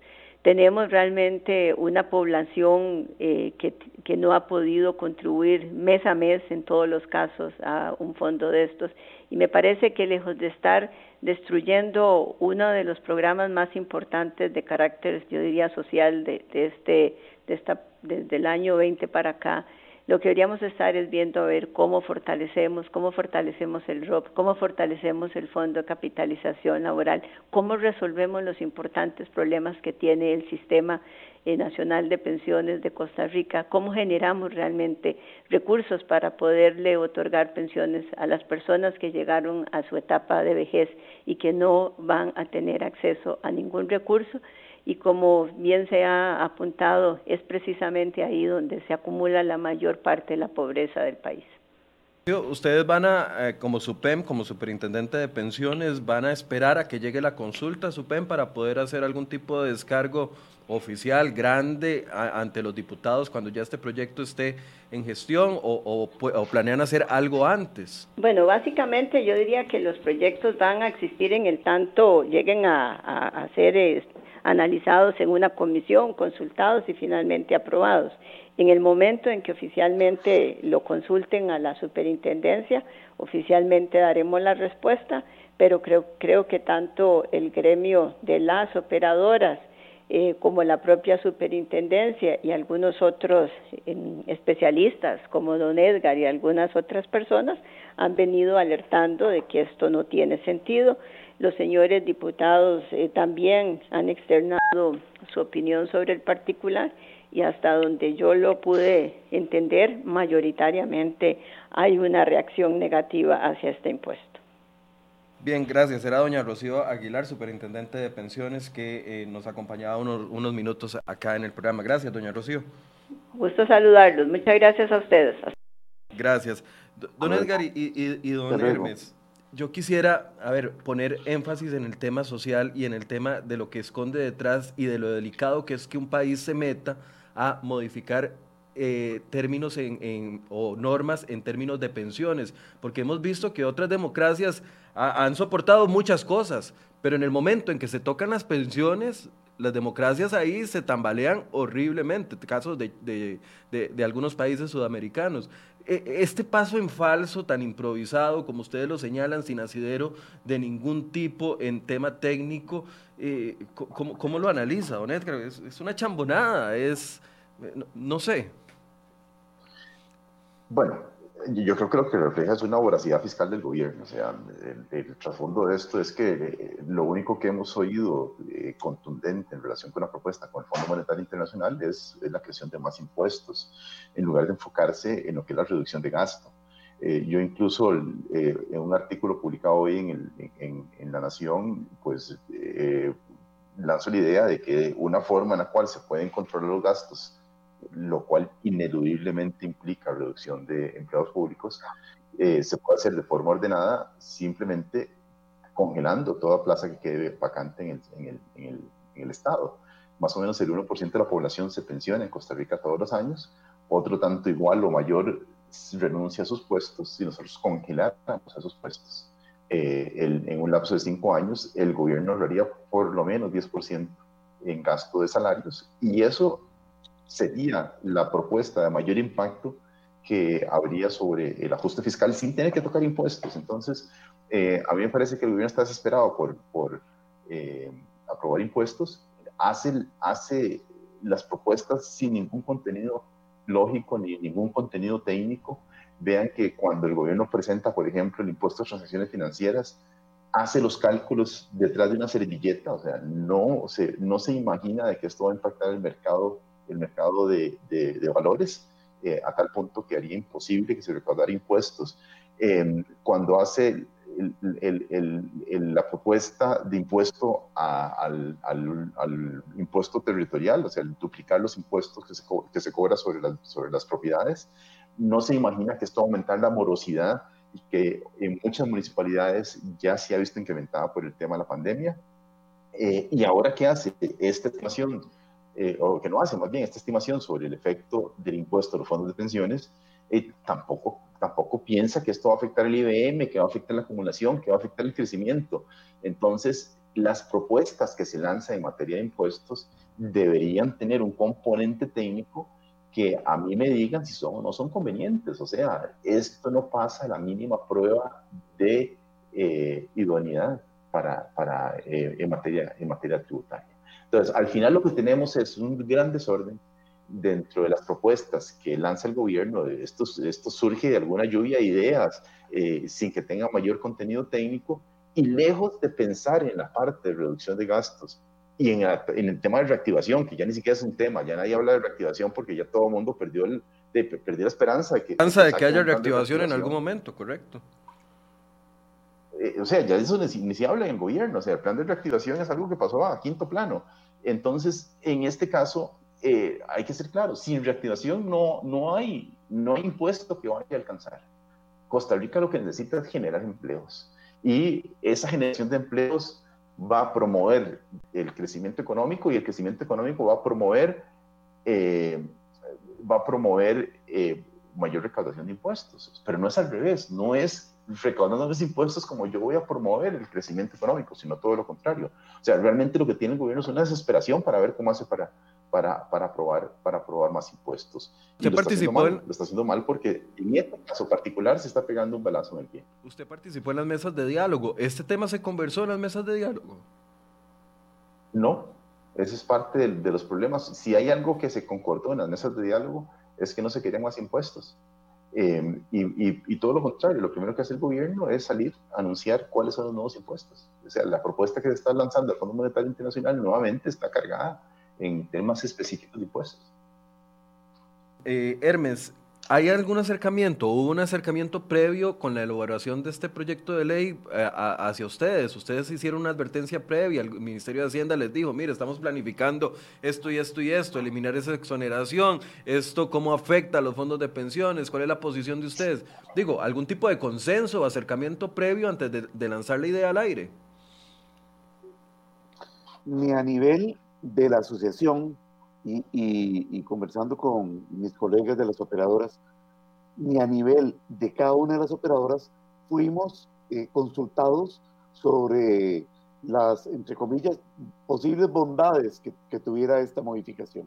Tenemos realmente una población eh, que, no ha podido contribuir mes a mes en todos los casos a un fondo de estos y me parece que lejos de estar destruyendo uno de los programas más importantes de carácter, yo diría, social de, de este de esta, desde el año 20 para acá, lo que deberíamos estar es viendo a ver cómo fortalecemos, cómo fortalecemos el ROP, cómo fortalecemos el Fondo de Capitalización Laboral, cómo resolvemos los importantes problemas que tiene el sistema eh, nacional de pensiones de Costa Rica, cómo generamos realmente recursos para poderle otorgar pensiones a las personas que llegaron a su etapa de vejez y que no van a tener acceso a ningún recurso y como bien se ha apuntado, es precisamente ahí donde se acumula la mayor parte de la pobreza del país. Ustedes van a, eh, como SUPEM, como superintendente de pensiones, van a esperar a que llegue la consulta SUPEM para poder hacer algún tipo de descargo oficial grande ante los diputados cuando ya este proyecto esté en gestión o, planean hacer algo antes? Bueno, básicamente yo diría que los proyectos van a existir en el tanto lleguen a, a, ser analizados en una comisión, consultados y finalmente aprobados. En el momento en que oficialmente lo consulten a la superintendencia, oficialmente daremos la respuesta, pero creo, creo que tanto el gremio de las operadoras eh, como la propia superintendencia y algunos otros especialistas como don Edgar y algunas otras personas han venido alertando de que esto no tiene sentido. Los señores diputados eh, también han externado su opinión sobre el particular y hasta donde yo lo pude entender, mayoritariamente hay una reacción negativa hacia este impuesto. Bien, gracias. Era doña Rocío Aguilar, superintendente de pensiones, que eh, nos acompañaba unos, unos minutos acá en el programa. Gracias, doña Rocío. Gusto saludarlos. Muchas gracias a ustedes. Gracias. Don Edgar y, y, y don Hermes, yo quisiera, a ver, poner énfasis en el tema social y en el tema de lo que esconde detrás y de lo delicado que es que un país se meta a modificar eh, términos en, o normas en términos de pensiones, porque hemos visto que otras democracias han soportado muchas cosas, pero en el momento en que se tocan las pensiones, las democracias ahí se tambalean horriblemente, casos de, de, de algunos países sudamericanos. E, este paso en falso, tan improvisado, como ustedes lo señalan, sin asidero de ningún tipo en tema técnico, eh, ¿cómo, lo analiza, don Edgar? Es, una chambonada, es, eh, no sé. Bueno, yo creo que lo que refleja es una voracidad fiscal del gobierno. O sea, el, trasfondo de esto es que eh, lo único que hemos oído eh, contundente en relación con la propuesta con el Fondo Monetario Internacional es, la creación de más impuestos, en lugar de enfocarse en lo que es la reducción de gasto. Eh, yo incluso en un artículo publicado hoy en, en, en La Nación, pues lanzo la idea de que una forma en la cual se pueden controlar los gastos lo cual ineludiblemente implica reducción de empleados públicos, eh, se puede hacer de forma ordenada simplemente congelando toda plaza que quede vacante en el, en el, en el, Estado. Más o menos el 1% de la población se pensiona en Costa Rica todos los años, otro tanto igual o mayor renuncia a sus puestos si nosotros congeláramos esos puestos. Eh, en un lapso de cinco años, el gobierno ahorraría por lo menos 10% en gasto de salarios y eso sería la propuesta de mayor impacto que habría sobre el ajuste fiscal sin tener que tocar impuestos. Entonces, eh, a mí me parece que el gobierno está desesperado por, por eh, aprobar impuestos, hace, hace las propuestas sin ningún contenido lógico ni ningún contenido técnico. Vean que cuando el gobierno presenta, por ejemplo, el impuesto a transacciones financieras, hace los cálculos detrás de una servilleta, o sea, no se, no se imagina de que esto va a impactar el mercado el mercado de, de, valores eh, a tal punto que haría imposible que se recaudara impuestos. Em, cuando hace la propuesta de impuesto al, impuesto territorial, o sea, duplicar los impuestos que se, que se cobra sobre las, sobre las propiedades, no se imagina que esto va a aumentar la morosidad y que en muchas municipalidades ya se ha visto incrementada por el tema de la pandemia. Eh, y ahora, ¿qué hace? Esta estimación, eh, o que no hace más bien, esta estimación sobre el efecto del impuesto a los fondos de pensiones, eh, tampoco, tampoco piensa que esto va a afectar el IBM, que va a afectar la acumulación, que va a afectar el crecimiento. Entonces, las propuestas que se lanzan en materia de impuestos deberían tener un componente técnico que a mí me digan si son o no son convenientes. O sea, esto no pasa la mínima prueba de eh, idoneidad para, para eh, en, materia, en materia tributaria. Entonces, al final lo que tenemos es un gran desorden dentro de las propuestas que lanza el gobierno. Esto, esto surge de alguna lluvia de ideas eh, sin que tenga mayor contenido técnico y lejos de pensar en la parte de reducción de gastos y en, el tema de reactivación, que ya ni siquiera es un tema, ya nadie habla de reactivación porque ya todo el mundo perdió, el, perdió la esperanza de que... Esperanza de que haya reactivación, en algún momento, correcto. Eh, o sea, ya eso ni, se habla en el gobierno, o sea, el plan de reactivación es algo que pasó a quinto plano. Entonces, en este caso, eh, hay que ser claro, sin reactivación no, no, hay, no hay impuesto que vaya a alcanzar. Costa Rica lo que necesita es generar empleos. Y esa generación de empleos va a promover el crecimiento económico y el crecimiento económico va a promover, eh, va a promover eh, mayor recaudación de impuestos. Pero no es al revés, no es recaudando los impuestos como yo voy a promover el crecimiento económico, sino todo lo contrario. O sea, realmente lo que tiene el gobierno es una desesperación para ver cómo hace para, para, para, aprobar, para aprobar más impuestos. ¿Usted participó Lo está haciendo mal porque en este caso particular se está pegando un balazo en el pie. Usted participó en las mesas de diálogo. ¿Este tema se conversó en las mesas de diálogo? No, ese es parte de, de los problemas. Si hay algo que se concordó en las mesas de diálogo es que no se querían más impuestos. Eh, y, y, y, todo lo contrario, lo primero que hace el gobierno es salir a anunciar cuáles son los nuevos impuestos. O sea, la propuesta que se está lanzando el Fondo Monetario Internacional nuevamente está cargada en temas específicos de impuestos. Eh, Hermes, ¿hay algún acercamiento, hubo un acercamiento previo con la elaboración de este proyecto de ley eh, hacia ustedes? Ustedes hicieron una advertencia previa, el Ministerio de Hacienda les dijo, mire, estamos planificando esto y esto y esto, eliminar esa exoneración, esto cómo afecta a los fondos de pensiones, cuál es la posición de ustedes. Digo, ¿algún tipo de consenso o acercamiento previo antes de, de lanzar la idea al aire? Ni a nivel de la asociación y, conversando con mis colegas de las operadoras, ni a nivel de cada una de las operadoras fuimos eh, consultados sobre las, entre comillas, posibles bondades que, tuviera esta modificación.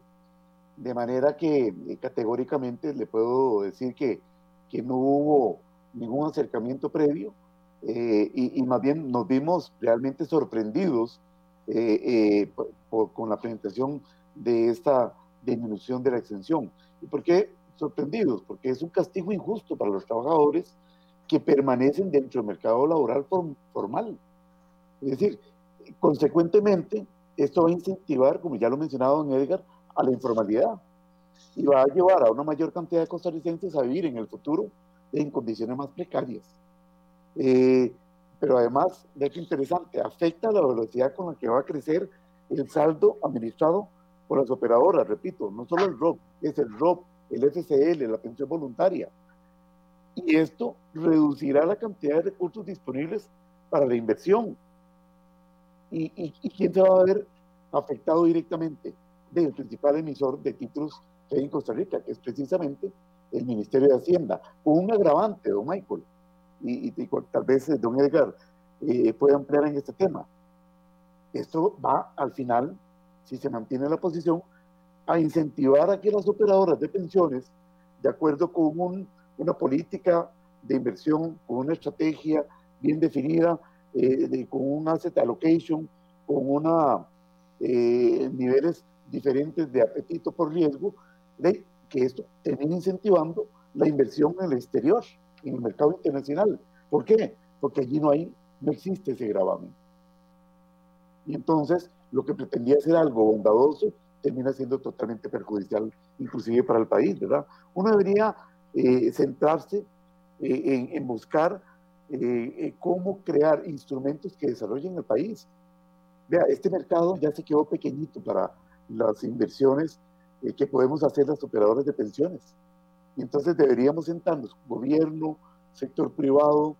De manera que eh, categóricamente le puedo decir que, que, no hubo ningún acercamiento previo eh, y, y, más bien nos vimos realmente sorprendidos eh, eh, con la presentación de esta disminución de la extensión. ¿Y por qué sorprendidos? Porque es un castigo injusto para los trabajadores que permanecen dentro del mercado laboral formal. Es decir, consecuentemente, esto va a incentivar, como ya lo mencionaba don Edgar, a la informalidad y va a llevar a una mayor cantidad de costarricenses a vivir en el futuro en condiciones más precarias. Eh, pero además, de hecho interesante, afecta la velocidad con la que va a crecer el saldo administrado por las operadoras, repito, no solo el ROP, es el ROP, el FCL, la pensión voluntaria. Y esto reducirá la cantidad de recursos disponibles para la inversión. ¿Y, y, quién se va a ver afectado directamente? Del principal emisor de títulos en Costa Rica, que es precisamente el Ministerio de Hacienda, un agravante, don Michael y, tal vez eh, don Edgar eh, pueda ampliar en este tema. Esto va al final, si se mantiene la posición, a incentivar a que las operadoras de pensiones, de acuerdo con una política de inversión, con una estrategia bien definida, eh, con un asset allocation, con una, eh, niveles diferentes de apetito por riesgo, de que esto termine incentivando la inversión en el exterior en el mercado internacional. ¿Por qué? Porque allí no hay, no existe ese gravamen. Y entonces lo que pretendía ser algo bondadoso termina siendo totalmente perjudicial, inclusive para el país, ¿verdad? Uno debería eh, centrarse eh, en, buscar eh, cómo crear instrumentos que desarrollen el país. Vea, este mercado ya se quedó pequeñito para las inversiones que podemos hacer las operadoras de pensiones. Entonces deberíamos sentarnos, gobierno, sector privado,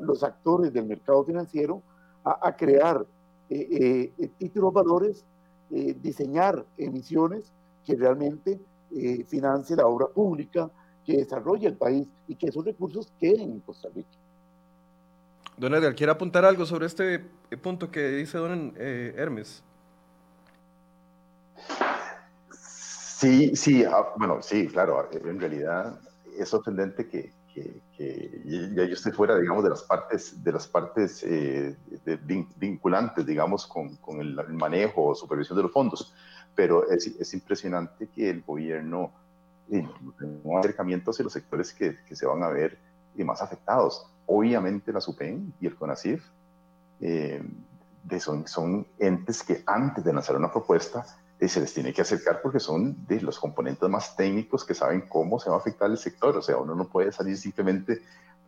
los actores del mercado financiero, a crear títulos valores, diseñar emisiones que realmente financie la obra pública, que desarrolle el país y que esos recursos queden en Costa Rica. Don Edgar, ¿quiere apuntar algo sobre este punto que dice don eh, Hermes? Sí, sí, ah, bueno, sí, claro, en realidad es sorprendente que, ya yo esté fuera, digamos, de las partes, de las partes eh, vinculantes, digamos, con, con el, manejo o supervisión de los fondos, pero es, es impresionante que el gobierno un acercamiento hacia los sectores que, que, se van a ver más afectados. Obviamente la SUPEN y el CONACIF eh, de son, son entes que antes de lanzar una propuesta eh, se les tiene que acercar porque son de los componentes más técnicos que saben cómo se va a afectar el sector. O sea, uno no puede salir simplemente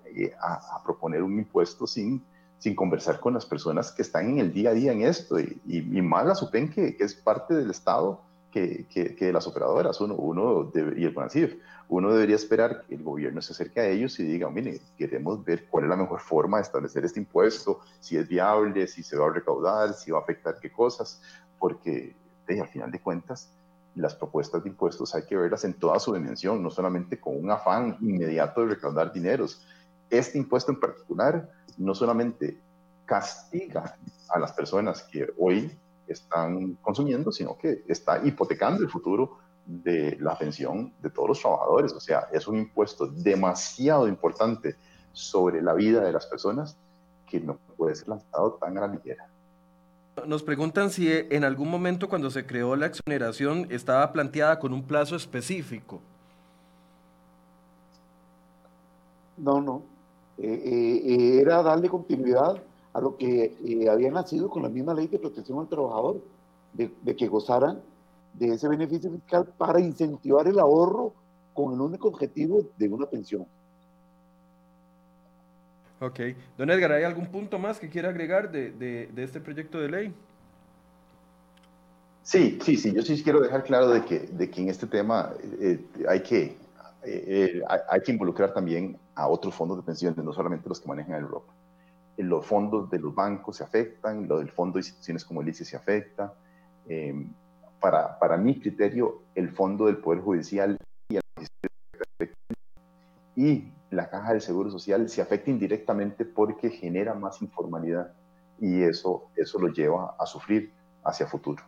eh, a, proponer un impuesto sin, sin conversar con las personas que están en el día a día en esto. Y, y, más la SUPEN, que, que es parte del Estado, que, que, las operadoras, uno, uno y el CONACIF. Uno debería esperar que el gobierno se acerque a ellos y diga, mire, queremos ver cuál es la mejor forma de establecer este impuesto, si es viable, si se va a recaudar, si va a afectar qué cosas, porque al final de cuentas, las propuestas de impuestos hay que verlas en toda su dimensión, no solamente con un afán inmediato de recaudar dineros. Este impuesto en particular no solamente castiga a las personas que hoy están consumiendo, sino que está hipotecando el futuro de la pensión de todos los trabajadores. O sea, es un impuesto demasiado importante sobre la vida de las personas que no puede ser lanzado tan a la ligera. Nos preguntan si en algún momento cuando se creó la exoneración estaba planteada con un plazo específico. No, no. Eh, eh, eh, era darle continuidad a lo que había nacido con la misma ley de protección al trabajador, de, que gozaran de ese beneficio fiscal para incentivar el ahorro con el único objetivo de una pensión. Ok. Don Edgar, ¿hay algún punto más que quiera agregar de, de, este proyecto de ley? Sí, sí, sí. Yo sí quiero dejar claro de que, de que en este tema eh, hay, que, eh, hay que involucrar también a otros fondos de pensiones, no solamente los que manejan el Europa los fondos de los bancos se afectan, lo del fondo de instituciones como el ICE se afecta. Em, para, para mi criterio, el fondo del Poder Judicial y, la Caja del Seguro Social se afecta indirectamente porque genera más informalidad y eso, eso lo lleva a sufrir hacia futuro.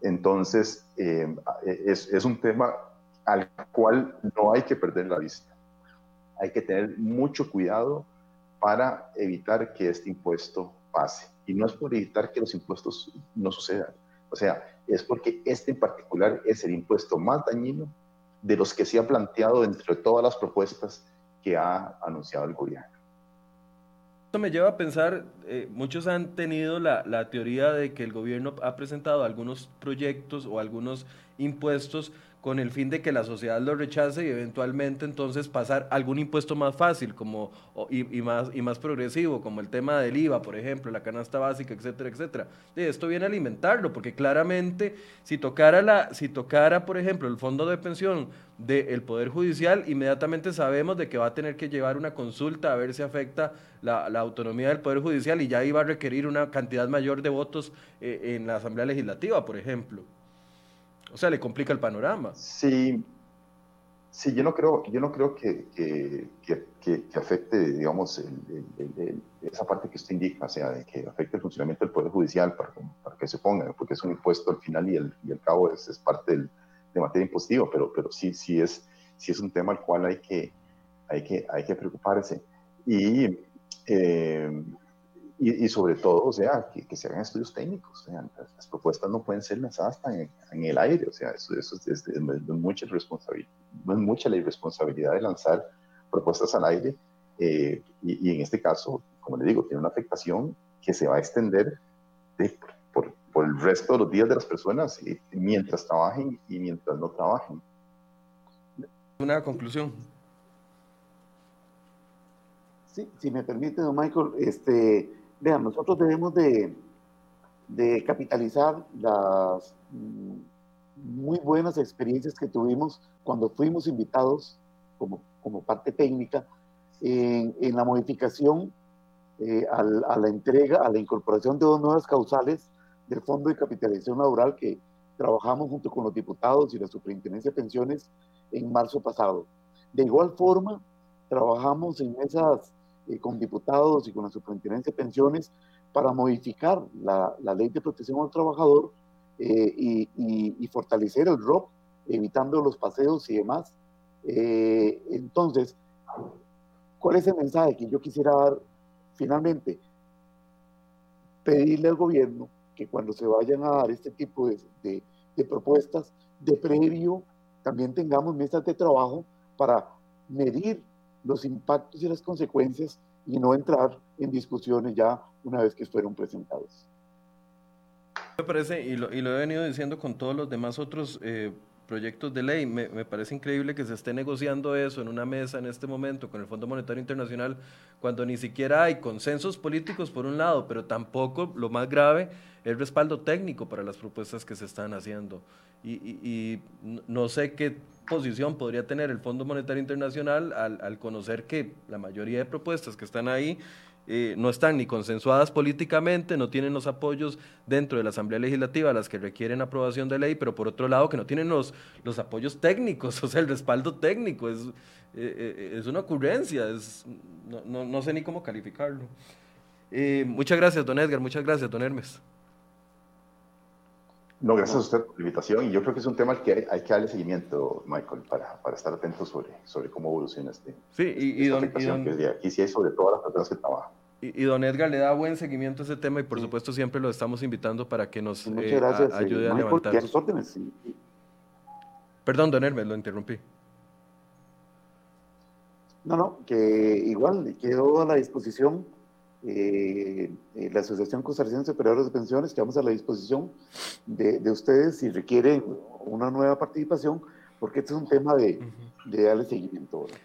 Entonces, em, es, es un tema al cual no hay que perder la vista. Hay que tener mucho cuidado para evitar que este impuesto pase. Y no es por evitar que los impuestos no sucedan. O sea, es porque este en particular es el impuesto más dañino de los que se ha planteado entre todas las propuestas que ha anunciado el gobierno. Esto me lleva a pensar, eh, muchos han tenido la, la teoría de que el gobierno ha presentado algunos proyectos o algunos impuestos con el fin de que la sociedad lo rechace y eventualmente entonces pasar algún impuesto más fácil como, y, más, y más progresivo, como el tema del IVA, por ejemplo, la canasta básica, etcétera, etcétera. Esto viene a alimentarlo, porque claramente si tocara, la, si tocara por ejemplo, el fondo de pensión del Poder Judicial, inmediatamente sabemos de que va a tener que llevar una consulta a ver si afecta la, autonomía del Poder Judicial y ya iba a requerir una cantidad mayor de votos eh, en la Asamblea Legislativa, por ejemplo. O sea, le complica el panorama. Sí, sí yo no creo, yo no creo que, que, que, afecte, digamos, esa parte que usted indica, o sea, de que afecte el funcionamiento del Poder Judicial para, para que se ponga, porque es un impuesto al final y al, y cabo es, es parte del, de materia impositiva, pero, pero sí, sí, es, sí es un tema al cual hay que, hay que, hay que preocuparse. Y eh, y, sobre todo, o sea, que, que, se hagan estudios técnicos. O sea, las, propuestas no pueden ser lanzadas tan en, el aire. O sea, eso, eso es, mucha responsabilidad, es mucha la irresponsabilidad de lanzar propuestas al aire. Eh, y, en este caso, como le digo, tiene una afectación que se va a extender de, por, por el resto de los días de las personas, mientras trabajen y mientras no trabajen. Una conclusión. Sí, si me permite, don Michael, este, vean, nosotros debemos de, de capitalizar las mm, muy buenas experiencias que tuvimos cuando fuimos invitados como, como parte técnica en, en la modificación eh, a, a, la entrega, a la incorporación de dos nuevas causales del Fondo de Capitalización Laboral que trabajamos junto con los diputados y la Superintendencia de Pensiones en marzo pasado. De igual forma, trabajamos en esas eh, con diputados y con la Superintendencia de Pensiones para modificar la, la ley de protección al trabajador eh, y, y, y, fortalecer el ROP, evitando los paseos y demás. Eh, entonces, ¿cuál es el mensaje que yo quisiera dar finalmente? Pedirle al gobierno que cuando se vayan a dar este tipo de, de, de propuestas, de previo, también tengamos mesas de trabajo para medir los impactos y las consecuencias y no entrar en discusiones ya una vez que fueron presentados. Me parece, y lo, y lo he venido diciendo con todos los demás otros eh, proyectos de ley, me, me, parece increíble que se esté negociando eso en una mesa en este momento con el Fondo Monetario Internacional, cuando ni siquiera hay consensos políticos por un lado, pero tampoco, lo más grave, el respaldo técnico para las propuestas que se están haciendo. Y, y, y no sé qué posición podría tener el Fondo Monetario Internacional al, al, conocer que la mayoría de propuestas que están ahí eh, no están ni consensuadas políticamente, no tienen los apoyos dentro de la Asamblea Legislativa, las que requieren aprobación de ley, pero por otro lado que no tienen los, los apoyos técnicos, o sea, el respaldo técnico, es, eh, es una ocurrencia, es, no, no, no, sé ni cómo calificarlo. Eh, muchas gracias, don Edgar, muchas gracias, don Hermes. No, gracias a usted por la invitación y yo creo que es un tema al que hay, hay que darle seguimiento, Michael, para, para estar atentos sobre, sobre cómo evoluciona este. Sí, y, y, don, y don, que aquí sí hay sobre todas las personas que trabajan. Y, y, don Edgar le da buen seguimiento a ese tema y por sí. supuesto siempre lo estamos invitando para que nos eh, gracias, a, ayude a levantar. A sus órdenes, sí. Perdón, don Hermes, lo interrumpí. No, no, que igual quedo a la disposición eh, eh, la Asociación Costarricense de Superiores de Pensiones, quedamos a la disposición de, de, ustedes si requieren una nueva participación, porque este es un tema de, uh -huh. de darle seguimiento. ¿verdad?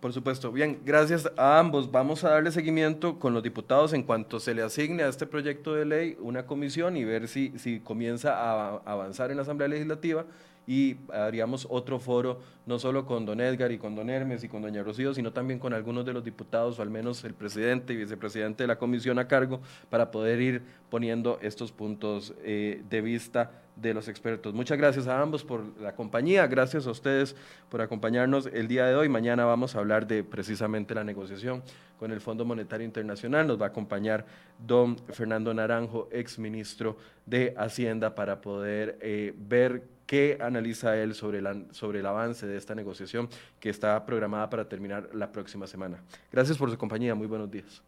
Por supuesto. Bien, gracias a ambos. Vamos a darle seguimiento con los diputados en cuanto se le asigne a este proyecto de ley una comisión y ver si, si comienza a avanzar en la Asamblea Legislativa y haríamos otro foro, no solo con don Edgar y con don Hermes y con doña Rocío, sino también con algunos de los diputados o al menos el presidente y vicepresidente de la comisión a cargo para poder ir poniendo estos puntos eh, de vista de los expertos. Muchas gracias a ambos por la compañía, gracias a ustedes por acompañarnos el día de hoy. Mañana vamos a hablar de precisamente la negociación con el Fondo Monetario Internacional. Nos va a acompañar don Fernando Naranjo, ex ministro de Hacienda, para poder eh, ver qué analiza él sobre, la, sobre el avance de esta negociación que está programada para terminar la próxima semana. Gracias por su compañía, muy buenos días.